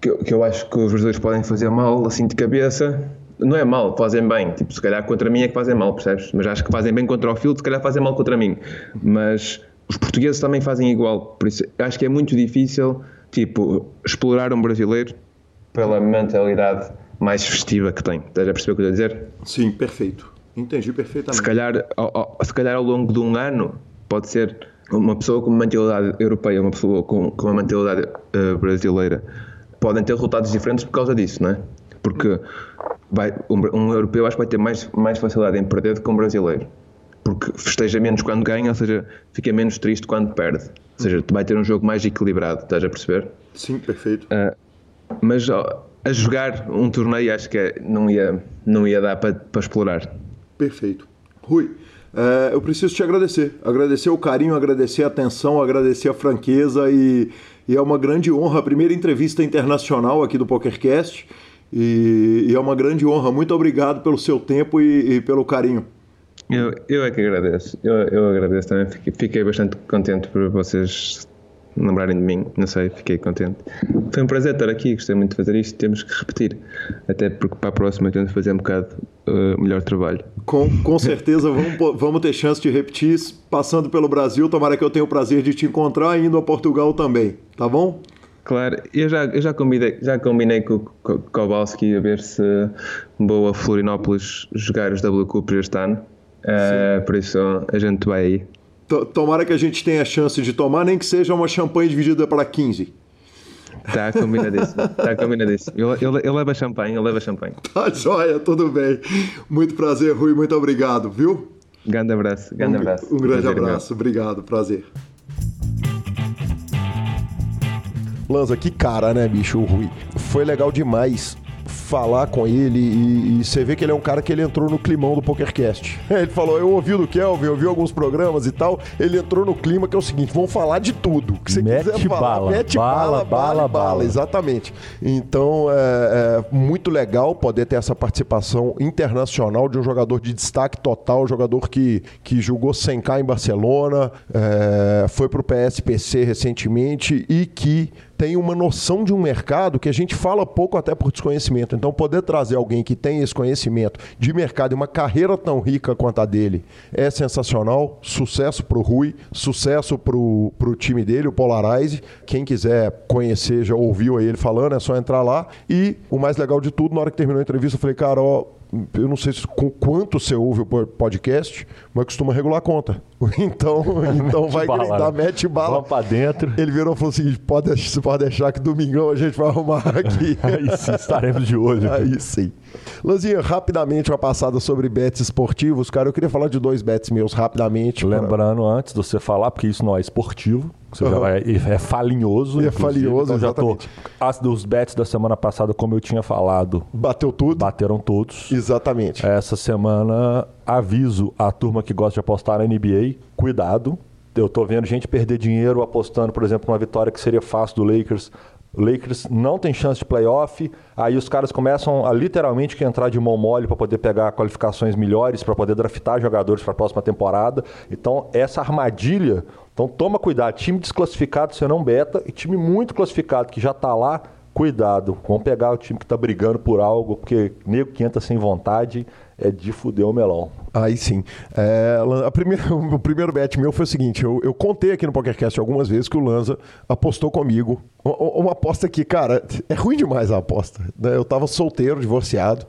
que eu, que eu acho que os brasileiros podem fazer mal, assim de cabeça. Não é mal, fazem bem. Tipo, se calhar contra mim é que fazem mal, percebes? Mas acho que fazem bem contra o field, se calhar fazem mal contra mim. Mas os portugueses também fazem igual. Por isso, acho que é muito difícil, tipo, explorar um brasileiro pela mentalidade mais festiva que tem. Estás a perceber o que eu estou a dizer? Sim, perfeito. Entendi perfeitamente. Se calhar, ao, se calhar ao longo de um ano pode ser uma pessoa com uma mentalidade europeia, uma pessoa com, com uma mentalidade uh, brasileira, podem ter resultados diferentes por causa disso, não é? Porque vai, um, europeu acho que vai ter mais, mais facilidade em perder do que um brasileiro. Porque festeja menos quando ganha, ou seja, fica menos triste quando perde. Ou seja, vai ter um jogo mais equilibrado, estás a perceber? Sim, perfeito. Uh, mas a jogar um torneio acho que é, não, ia, não ia dar para, para explorar. Perfeito. Rui, é, eu preciso te agradecer. Agradecer o carinho, agradecer a atenção, agradecer a franqueza e, e é uma grande honra. A primeira entrevista internacional aqui do PokerCast e, e é uma grande honra. Muito obrigado pelo seu tempo e, e pelo carinho. Eu, eu é que agradeço. Eu, eu agradeço também. Fiquei, fiquei bastante contente por vocês lembrarem de mim, não sei, fiquei contente. Foi um prazer estar aqui, gostei muito de fazer isto, temos que repetir, até porque para a próxima temos de fazer um bocado uh, melhor trabalho. Com, com certeza vamos, vamos ter chance de repetir passando pelo Brasil, tomara que eu tenha o prazer de te encontrar, indo a Portugal também, tá bom? Claro, eu já, eu já, combinei, já combinei com o Kowalski a ver se vou a Florinópolis jogar os WQ este ano, uh, por isso a gente vai aí. Tomara que a gente tenha a chance de tomar, nem que seja uma champanhe dividida para 15. Tá combinadíssimo, tá combinadíssimo. Eu, eu, eu levo champanhe, eu levo champanhe. Tá joia, tudo bem. Muito prazer, Rui, muito obrigado, viu? Grande abraço, grande um, abraço. Um grande prazer abraço, obrigado, prazer. Lanza, que cara, né, bicho, o Rui? Foi legal demais falar com ele e, e, você vê que ele é um cara que ele entrou no climão do PokerCast. Ele falou, eu ouvi do Kelvin, eu ouvi alguns programas e tal, ele entrou no clima que é o seguinte, vamos falar de tudo. Que você mete quiser falar, bala, mete bala, bala, bala, bala, bala, exatamente. Então, é, é muito legal poder ter essa participação internacional de um jogador de destaque total, jogador que, que jogou 100k em Barcelona, é, foi pro PSPC recentemente e que tem uma noção de um mercado que a gente fala pouco até por desconhecimento. Então, poder trazer alguém que tem esse conhecimento de mercado e uma carreira tão rica quanto a dele é sensacional. Sucesso pro Rui, sucesso pro, pro time dele, o Polarize. Quem quiser conhecer, já ouviu ele falando, é só entrar lá. E o mais legal de tudo, na hora que terminou a entrevista, eu falei, cara, ó, eu não sei se, com quanto você ouve o podcast, mas costuma regular a conta. Então, então vai bala, grindar, né? mete bala. Vamos pra dentro. Ele virou e falou o seguinte: pode, deixar- pode deixar que domingão a gente vai arrumar aqui. Aí sim, estaremos de olho. Aí sim. Lanzinha, rapidamente uma passada sobre bets esportivos. Cara, eu queria falar de dois bets meus rapidamente. pra- Lembrando antes de você falar, porque isso não é esportivo, você já Aham. vai, é falinhoso. E é falinhoso, então já tô, as dos bets da semana passada, como eu tinha falado, Bateu tudo? bateram todos. Exatamente. Essa semana, aviso a turma que gosta de apostar na NBA, cuidado. Eu tô vendo gente perder dinheiro apostando, por exemplo, numa vitória que seria fácil do Lakers. O Lakers não tem chance de playoff, aí os caras começam a literalmente que entrar de mão mole para poder pegar qualificações melhores, para poder draftar jogadores para a próxima temporada. Então, essa armadilha, então toma cuidado. Time desclassificado você não beta, e time muito classificado que já tá lá, cuidado. Vamos pegar o time que tá brigando por algo, porque nego que entra sem vontade é de fuder o melão. Aí sim. É, a primeira- o primeiro bet meu foi o seguinte: eu, eu contei aqui no PokerCast algumas vezes que o Lanza apostou comigo. Uma, uma aposta que, cara, é ruim demais a aposta. né? Eu tava solteiro, divorciado.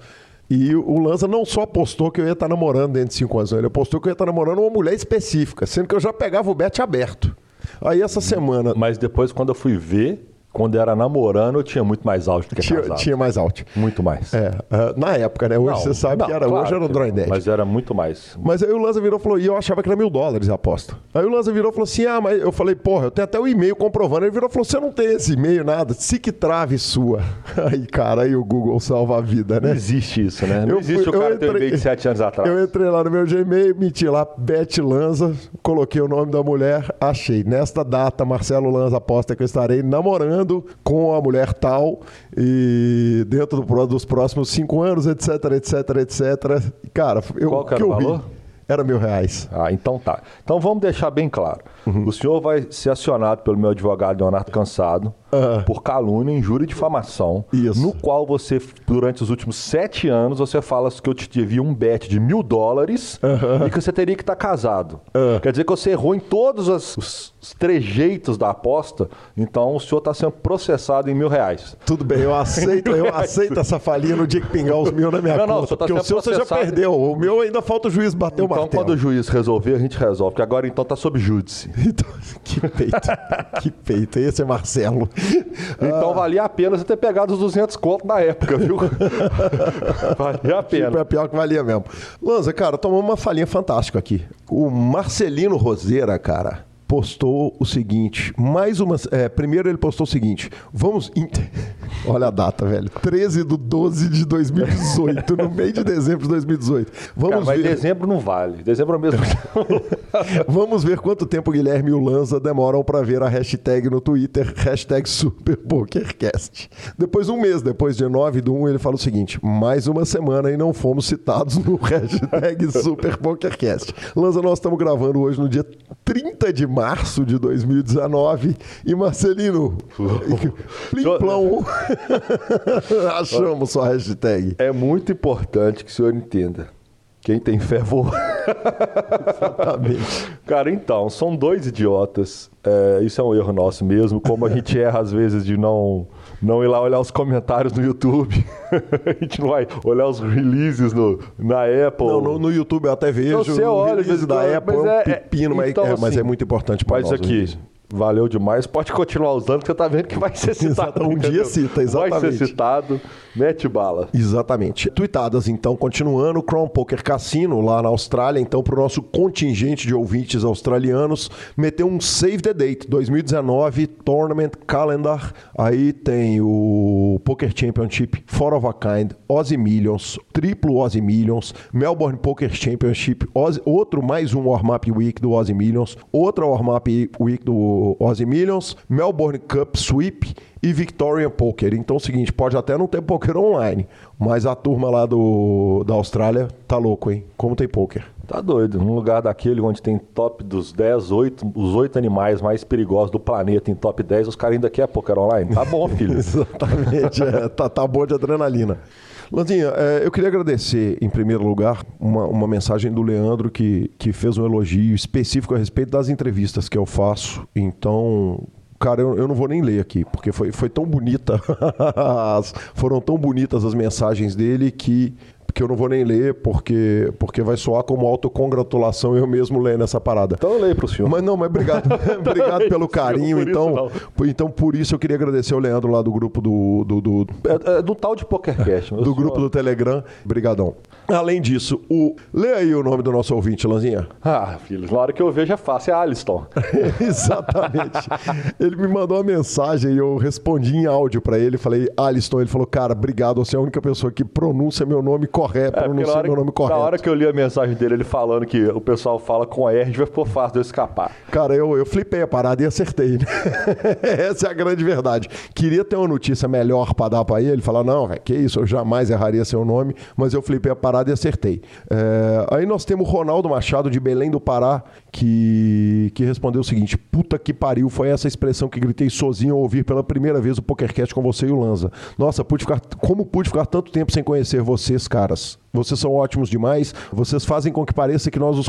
E o Lanza não só apostou que eu ia estar namorando dentro de 5 anos, ele apostou que eu ia estar namorando uma mulher específica, sendo que eu já pegava o bet aberto. Aí essa semana Mas depois, quando eu fui ver, quando era namorando, eu tinha muito mais alto do que tinha, casado. tinha mais out. Muito mais. É, ah, na época, né? Hoje Não, você sabe não, que era, claro hoje era o que- Drawing Dead. Mas era muito mais. Mas aí o Lanza virou e falou, e eu achava que era mil dólares a aposta. Aí o Lanza virou e falou assim: ah, mas eu falei, porra, eu tenho até o e-mail comprovando. Ele virou e falou: você não tem esse e-mail, nada, se que trave sua. Aí, cara, aí o Google salva a vida, Não né? existe isso, né? Não Eu existe fui- o cara eu ter um entrei- e-mail de sete anos atrás. Eu entrei lá no meu Gmail, meti lá Bet Lanza, coloquei o nome da mulher, achei. Nesta data, Marcelo Lanza aposta que eu estarei namorando com a mulher tal e dentro do dos próximos cinco anos, etc, etc, etc. Cara, eu, Qual que era eu o ri. valor? Era mil reais. Ah, então tá. Então vamos deixar bem claro. Uhum. O senhor vai ser acionado pelo meu advogado Leonardo Cansado Ah. por calúnia, injúria e difamação. Isso. No qual você, durante os últimos sete anos, você fala que eu te devia um bet de mil dólares e que você teria que estar casado. Ah. Quer dizer que você errou em todos as- os, os trejeitos da aposta. Então o senhor está sendo processado em mil reais. Tudo bem, eu aceito, eu aceito essa falinha no dia que pingar os mil na minha Não, não, conta. só tá porque o seu você já perdeu. O meu ainda falta o juiz bater o Então, martelo. quando o juiz resolver, a gente resolve. Porque agora, então, tá sob júdice. Então, que peito. que peito. Esse é Marcelo. Então, valia a pena você ter pegado os 200 contos na época, viu? valia a Tipo, pena. é pior que valia mesmo. Lanza, cara, tomamos uma falinha fantástica aqui. O Marcelino Roseira, cara, postou o seguinte. Mais uma. é, primeiro ele postou o seguinte. Vamos. Olha a data, velho. 13 de 12 de 2018, no meio de dezembro de 2018. Vamos Cara, mas ver. dezembro não vale. Dezembro é o mesmo. Vamos ver quanto tempo o Guilherme e o Lanza demoram para ver a hashtag no Twitter, hashtag SuperPokerCast. Depois de um mês, depois de 9 do 1, ele fala o seguinte, mais uma semana e não fomos citados no hashtag SuperPokerCast. Lanza, nós estamos gravando hoje no dia 30 de março de 2019 e Marcelino, plimplão, achamos sua hashtag. é muito importante que o senhor entenda. Quem tem fé voa. Exatamente. Cara, então, são dois idiotas. É, isso é um erro nosso mesmo. Como a gente erra, às vezes, de não, não ir lá olhar os comentários no YouTube. a gente não vai olhar os releases no, na Apple. Não, no, no YouTube eu até vejo. Então, você olha, release da Apple mas é um é- pepino, mas, então, é, mas assim, é muito importante para Mas nós. o aqui. Valeu demais. Pode continuar usando, que você tá vendo que vai ser citado. um dia cita, exatamente. Vai ser citado. Mete bala. Exatamente. Tuitadas, então, continuando, Crown Poker Cassino, lá na Austrália, então, para o nosso contingente de ouvintes australianos, meteu um Save the Date 2019 Tournament Calendar. Aí tem o Poker Championship, Four of a Kind, Aussie Millions, triplo Aussie Millions, Melbourne Poker Championship, Aussie, outro mais um warm-up week do Aussie Millions, outra warm-up week do Aussie Millions, Melbourne Cup Sweep e Victorian Poker. Então é o seguinte, pode até não ter poker online, mas a turma lá do, da Austrália tá louco, hein? Como tem poker. Tá doido. Num lugar daquele onde tem top dos 10, 8, os 8 animais mais perigosos do planeta em top 10, os caras ainda querem poker online. Tá bom, filho. Exatamente. É, tá, tá bom de adrenalina. Lanzinha, é, eu queria agradecer, em primeiro lugar, uma, uma mensagem do Leandro que, que fez um elogio específico a respeito das entrevistas que eu faço. Então, Cara, eu, eu, não vou nem ler aqui, porque foi, foi tão bonita, foram tão bonitas as mensagens dele que que eu não vou nem ler, porque, porque vai soar como autocongratulação eu mesmo lendo essa parada. Então eu leio pro senhor. Mas não, mas obrigado. obrigado pelo carinho. Por então, por então, por isso eu queria agradecer ao Leandro lá do grupo do. Do, do, é, é do tal de PokerCast. do senhor. grupo do Telegram. Obrigadão. Além disso, o. Lê aí o nome do nosso ouvinte, Lanzinha. Ah, filho, na hora que eu vejo é fácil, é Aliston. Exatamente. ele me mandou uma mensagem e eu respondi em áudio para ele. Falei, Aliston, ele falou, cara, obrigado, você é a única pessoa que pronuncia meu nome correto, é, pronuncia meu nome correto. Na hora que eu li a mensagem dele, ele falando que o pessoal fala com a R, vai ficou fácil de eu escapar. Cara, eu, eu flipei a parada e acertei, né? Essa é a grande verdade. Queria ter uma notícia melhor para dar para ele, ele falar, não, véio, que isso, eu jamais erraria seu nome, mas eu flipei a parada e acertei. É, aí nós temos o Ronaldo Machado, de Belém do Pará, que, que respondeu o seguinte, puta que pariu, foi essa expressão que gritei sozinho ao ouvir pela primeira vez o PokerCast com você e o Lanza. Nossa, pude ficar, como pude ficar tanto tempo sem conhecer vocês, caras? Vocês são ótimos demais. Vocês fazem com que pareça que nós nos,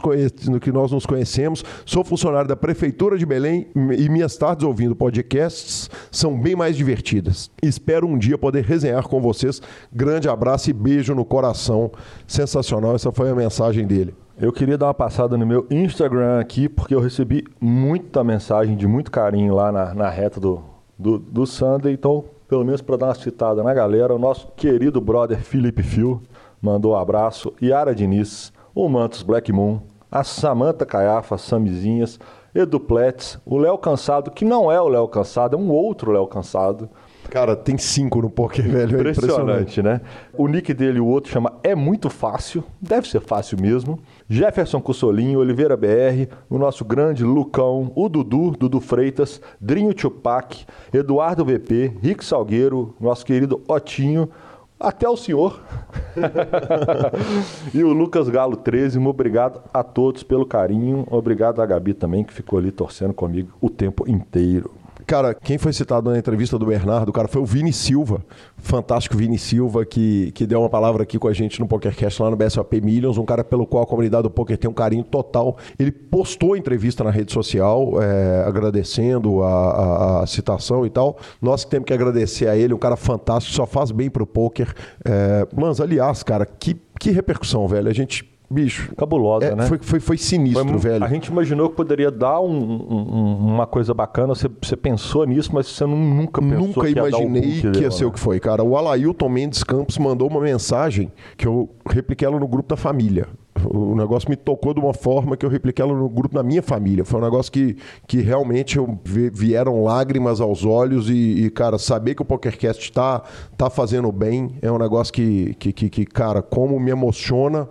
que nós nos conhecemos. Sou funcionário da Prefeitura de Belém e minhas tardes ouvindo podcasts são bem mais divertidas. Espero um dia poder resenhar com vocês. Grande abraço e beijo no coração. Sensacional. Essa foi a mensagem dele. Eu queria dar uma passada no meu Instagram aqui, porque eu recebi muita mensagem de muito carinho lá na, na reta do, do, do Sunday. Então, pelo menos para dar uma citada na galera, o nosso querido brother Felipe Fio mandou um abraço. Yara Diniz, o Mantos Black Moon, a Samanta Caiafa, Samizinhas, Edu Pletz, o Léo Cansado, que não é o Léo Cansado, é um outro Léo Cansado. Cara, tem cinco no poker, velho. É impressionante, impressionante, né? O nick dele, o outro, chama É Muito Fácil. Deve ser fácil mesmo. Jefferson Cussolinho, Oliveira BR, o nosso grande Lucão, o Dudu, Dudu Freitas, Drinho Tupac, Eduardo VP, Rick Salgueiro, nosso querido Otinho, até o senhor. e o Lucas Galo 13, obrigado a todos pelo carinho. Obrigado a Gabi também, que ficou ali torcendo comigo o tempo inteiro. Cara, quem foi citado na entrevista do Bernardo, cara, foi o Vini Silva, fantástico Vini Silva, que, que deu uma palavra aqui com a gente no PokerCast lá no BSOP Millions, um cara pelo qual a comunidade do poker tem um carinho total. Ele postou a entrevista na rede social, é, agradecendo a, a, a, citação e tal. Nós temos que agradecer a ele, um cara fantástico, só faz bem pro poker. É, mas, aliás, cara, que, que repercussão, velho. A gente bicho. Cabulosa, é, né? Foi, foi, foi sinistro, foi, velho. A gente imaginou que poderia dar um, um, uma coisa bacana. Você, você pensou nisso, mas você nunca pensou Nunca que imaginei ia que, que ia ser o que foi, cara. O Alailton Mendes Campos mandou uma mensagem que eu repliquei ela no grupo da família. O negócio me tocou de uma forma que eu repliquei ela no grupo da minha família. Foi um negócio que, que realmente eu, vieram lágrimas aos olhos e, e, cara, saber que o PokerCast está tá fazendo bem é um negócio que, que, que, que cara, como me emociona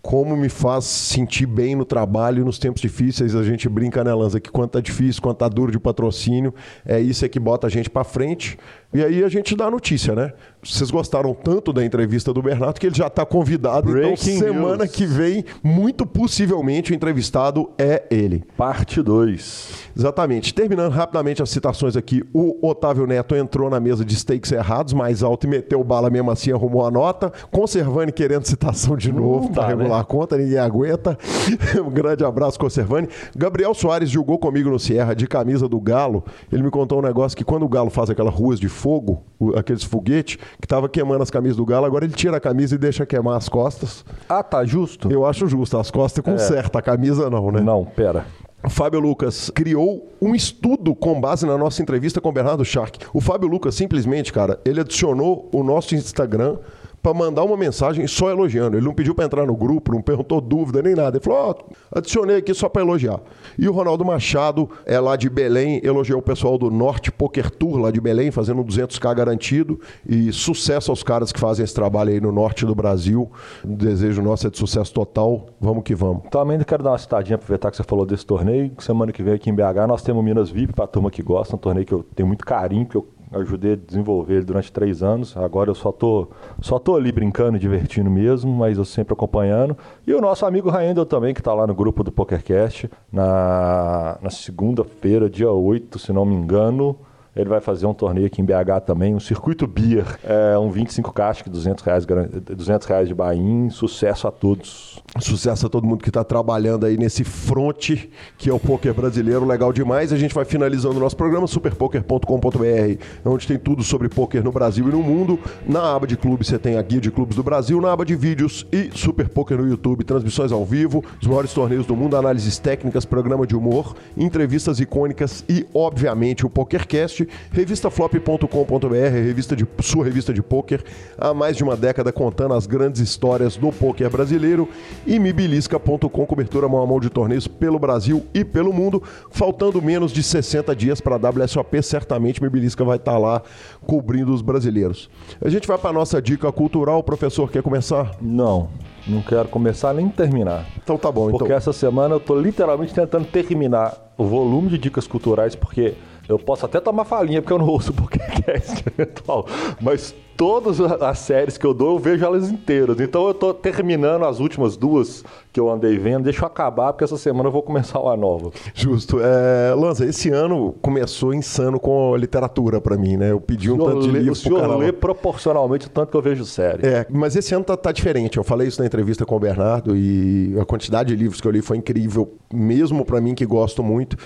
como me faz sentir bem no trabalho nos tempos difíceis. A gente brinca, né, Lanza, que quanto tá difícil, quanto tá duro de patrocínio, é isso é que bota a gente para frente. E aí a gente dá a notícia, né? Vocês gostaram tanto da entrevista do Bernardo que ele já está convidado. Então, Breaking então, semana news. que vem, muito possivelmente, o entrevistado é ele. Parte 2. Exatamente. Terminando rapidamente as citações aqui, o Otávio Neto entrou na mesa de stakes errados, mais alto e meteu bala mesmo assim, arrumou a nota. Conservani querendo citação de novo para regular né? a conta, ninguém aguenta. um grande abraço, Conservani. Gabriel Soares jogou comigo no Sierra de camisa do Galo. Ele me contou um negócio que quando o Galo faz aquelas ruas de fogo, aqueles foguetes, que estava queimando as camisas do Galo, agora ele tira a camisa e deixa queimar as costas. Ah, tá justo? Eu acho justo. As costas conserta, é. a camisa não, né? Não, pera. Fábio Lucas criou um estudo com base na nossa entrevista com o Bernardo Shark. O Fábio Lucas simplesmente, cara, ele adicionou o nosso Instagram para mandar uma mensagem só elogiando. Ele não pediu para entrar no grupo, não perguntou dúvida nem nada. Ele falou: oh, adicionei aqui só para elogiar. E o Ronaldo Machado é lá de Belém, elogiou o pessoal do Norte Poker Tour lá de Belém, fazendo 200k garantido. E sucesso aos caras que fazem esse trabalho aí no norte do Brasil. O desejo nosso é de sucesso total. Vamos que vamos. Também quero dar uma citadinha, aproveitar que você falou desse torneio. Semana que vem aqui em BH nós temos Minas VIP para turma que gosta, um torneio que eu tenho muito carinho, que eu ajudei a desenvolver ele durante três anos. Agora eu só tô, só tô ali brincando, divertindo mesmo, mas eu sempre acompanhando. E o nosso amigo Raendel também, que está lá no grupo do PokerCast, na, na segunda-feira, dia 8, se não me engano. Ele vai fazer um torneio aqui em BH também, um circuito beer, é, um 25 casca, 200 reais, 200 reais de Bahia. Sucesso a todos. Sucesso a todo mundo que está trabalhando aí nesse fronte que é o poker brasileiro, legal demais. A gente vai finalizando o nosso programa, superpoker.com.br, onde tem tudo sobre poker no Brasil e no mundo. Na aba de clubes você tem a guia de clubes do Brasil, na aba de vídeos e Super Poker no YouTube, transmissões ao vivo, os maiores torneios do mundo, análises técnicas, programa de humor, entrevistas icônicas e, obviamente, o PokerCast revistaflop.com.br, revista de, sua revista de poker, há mais de uma década contando as grandes histórias do poker brasileiro, e mibilisca.com, cobertura mão a mão de torneios pelo Brasil e pelo mundo. Faltando menos de 60 dias para a WSOP, certamente Mibilisca vai estar tá lá cobrindo os brasileiros. A gente vai para a nossa dica cultural. O professor quer começar? Não. Não quero começar nem terminar. Então tá bom. Porque então. essa semana eu estou literalmente tentando terminar o volume de dicas culturais, porque eu posso até tomar falinha porque eu não ouço o podcast eventual, mas todas as séries que eu dou eu vejo elas inteiras. Então eu tô terminando as últimas duas que eu andei vendo, deixa eu acabar porque essa semana eu vou começar uma nova. Justo. É, Lanza, esse ano começou insano com a literatura para mim, né? Eu pedi um tanto de livro O senhor lê proporcionalmente o tanto que eu vejo série. É, mas esse ano tá, tá diferente. Eu falei isso na entrevista com o Bernardo e a quantidade de livros que eu li foi incrível, mesmo para mim que gosto muito.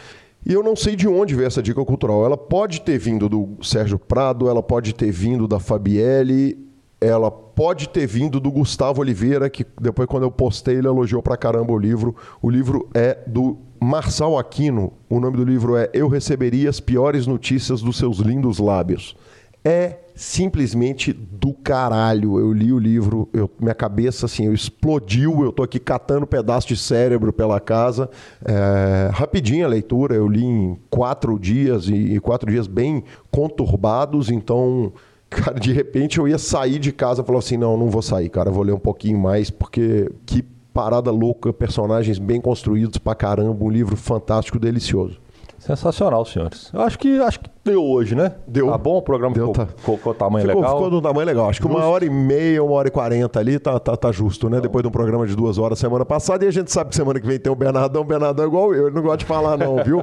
E eu não sei de onde veio essa dica cultural. Ela pode ter vindo do Sérgio Prado, ela pode ter vindo da Fabielle, ela pode ter vindo do Gustavo Oliveira, que depois, quando eu postei, ele elogiou pra caramba o livro. O livro é do Marçal Aquino. O nome do livro é Eu Receberia as Piores Notícias dos Seus Lindos Lábios. É simplesmente do caralho. Eu li o livro, eu, minha cabeça assim, eu explodiu. Eu tô aqui catando pedaço de cérebro pela casa. É, rapidinho a leitura, eu li em quatro dias e, e quatro dias bem conturbados. Então, cara, de repente eu ia sair de casa e falar assim: não, não vou sair, cara, vou ler um pouquinho mais porque que parada louca, personagens bem construídos pra caramba, um livro fantástico, delicioso. Sensacional, senhores. Eu acho que acho que deu hoje, né? Deu. Tá bom o programa deu, ficou, tá. ficou, tamanho ficou, legal. Ficou do tamanho legal. Acho que uma hora e meia, uma hora e quarenta ali tá, tá, tá justo, né? Depois de um programa de duas horas semana passada. E a gente sabe que semana que vem tem o Bernardão. O Bernardão é igual eu. Ele não gosta de falar, não, viu?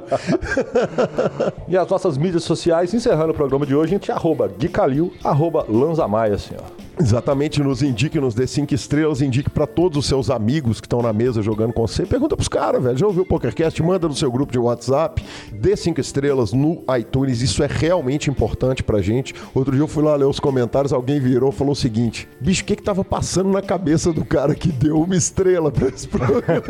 e as nossas mídias sociais, encerrando o programa de hoje, a gente arroba Gui Calil, arroba Lanzamaia, senhor. Exatamente, nos indique, nos dê cinco estrelas, indique para todos os seus amigos que estão na mesa jogando com você. Pergunta pros caras, velho. Já ouviu o PokerCast? Manda no seu grupo de WhatsApp, dê cinco estrelas no iTunes. Isso é realmente importante pra gente. Outro dia eu fui lá ler os comentários, alguém virou e falou o seguinte: bicho, o que que tava passando na cabeça do cara que deu uma estrela pra esse programa?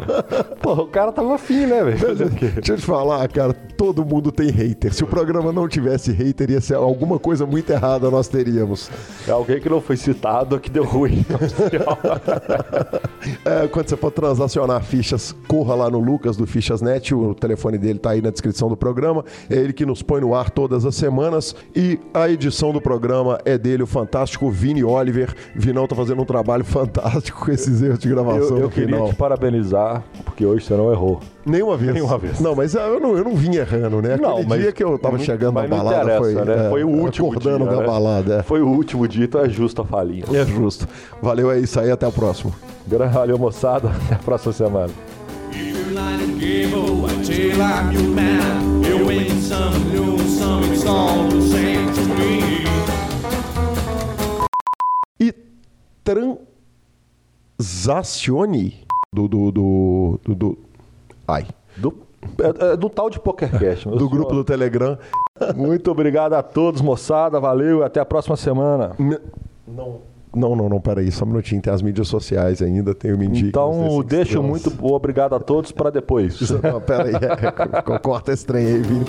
Pô, o cara tava afim, né, velho? Deixa eu te falar, cara, todo mundo tem hater. Se o programa não tivesse hater, ia ser alguma coisa muito errada nós teríamos. É alguém que não foi citado que deu ruim. é, quando você for transacionar fichas, corra lá no Lucas do Fichasnet, o telefone dele tá aí na descrição do programa. É ele que nos põe no ar todas as semanas e a edição do programa é dele, o fantástico Vini Oliver. Vinão tá fazendo um trabalho fantástico com esses erros de gravação. Eu, eu queria final. te parabenizar, porque hoje você não errou. Nenhuma vez. Nenhuma vez. Não, mas eu não, eu não vim errando, né? Aquele Não, mas- dia que eu tava chegando na balada foi, né? é, Foi o último acordando dia, da né? balada. é. Foi o último dito, é justo a falinha. É justo. Valeu, é isso aí. Até o próximo. Valeu, moçada. Até a próxima semana. E transacione do. do, do, do, do- ai. Do, é- é do tal de PokerCast. Do senhor. grupo do Telegram. Muito obrigado a todos, moçada. Valeu e até a próxima semana. Não. Não, não, não, peraí, só um minutinho. Tem as mídias sociais ainda, tem o Mindy. Então, deixa muito o obrigado a todos para depois. Não, peraí, é, corta esse trem aí, Vini.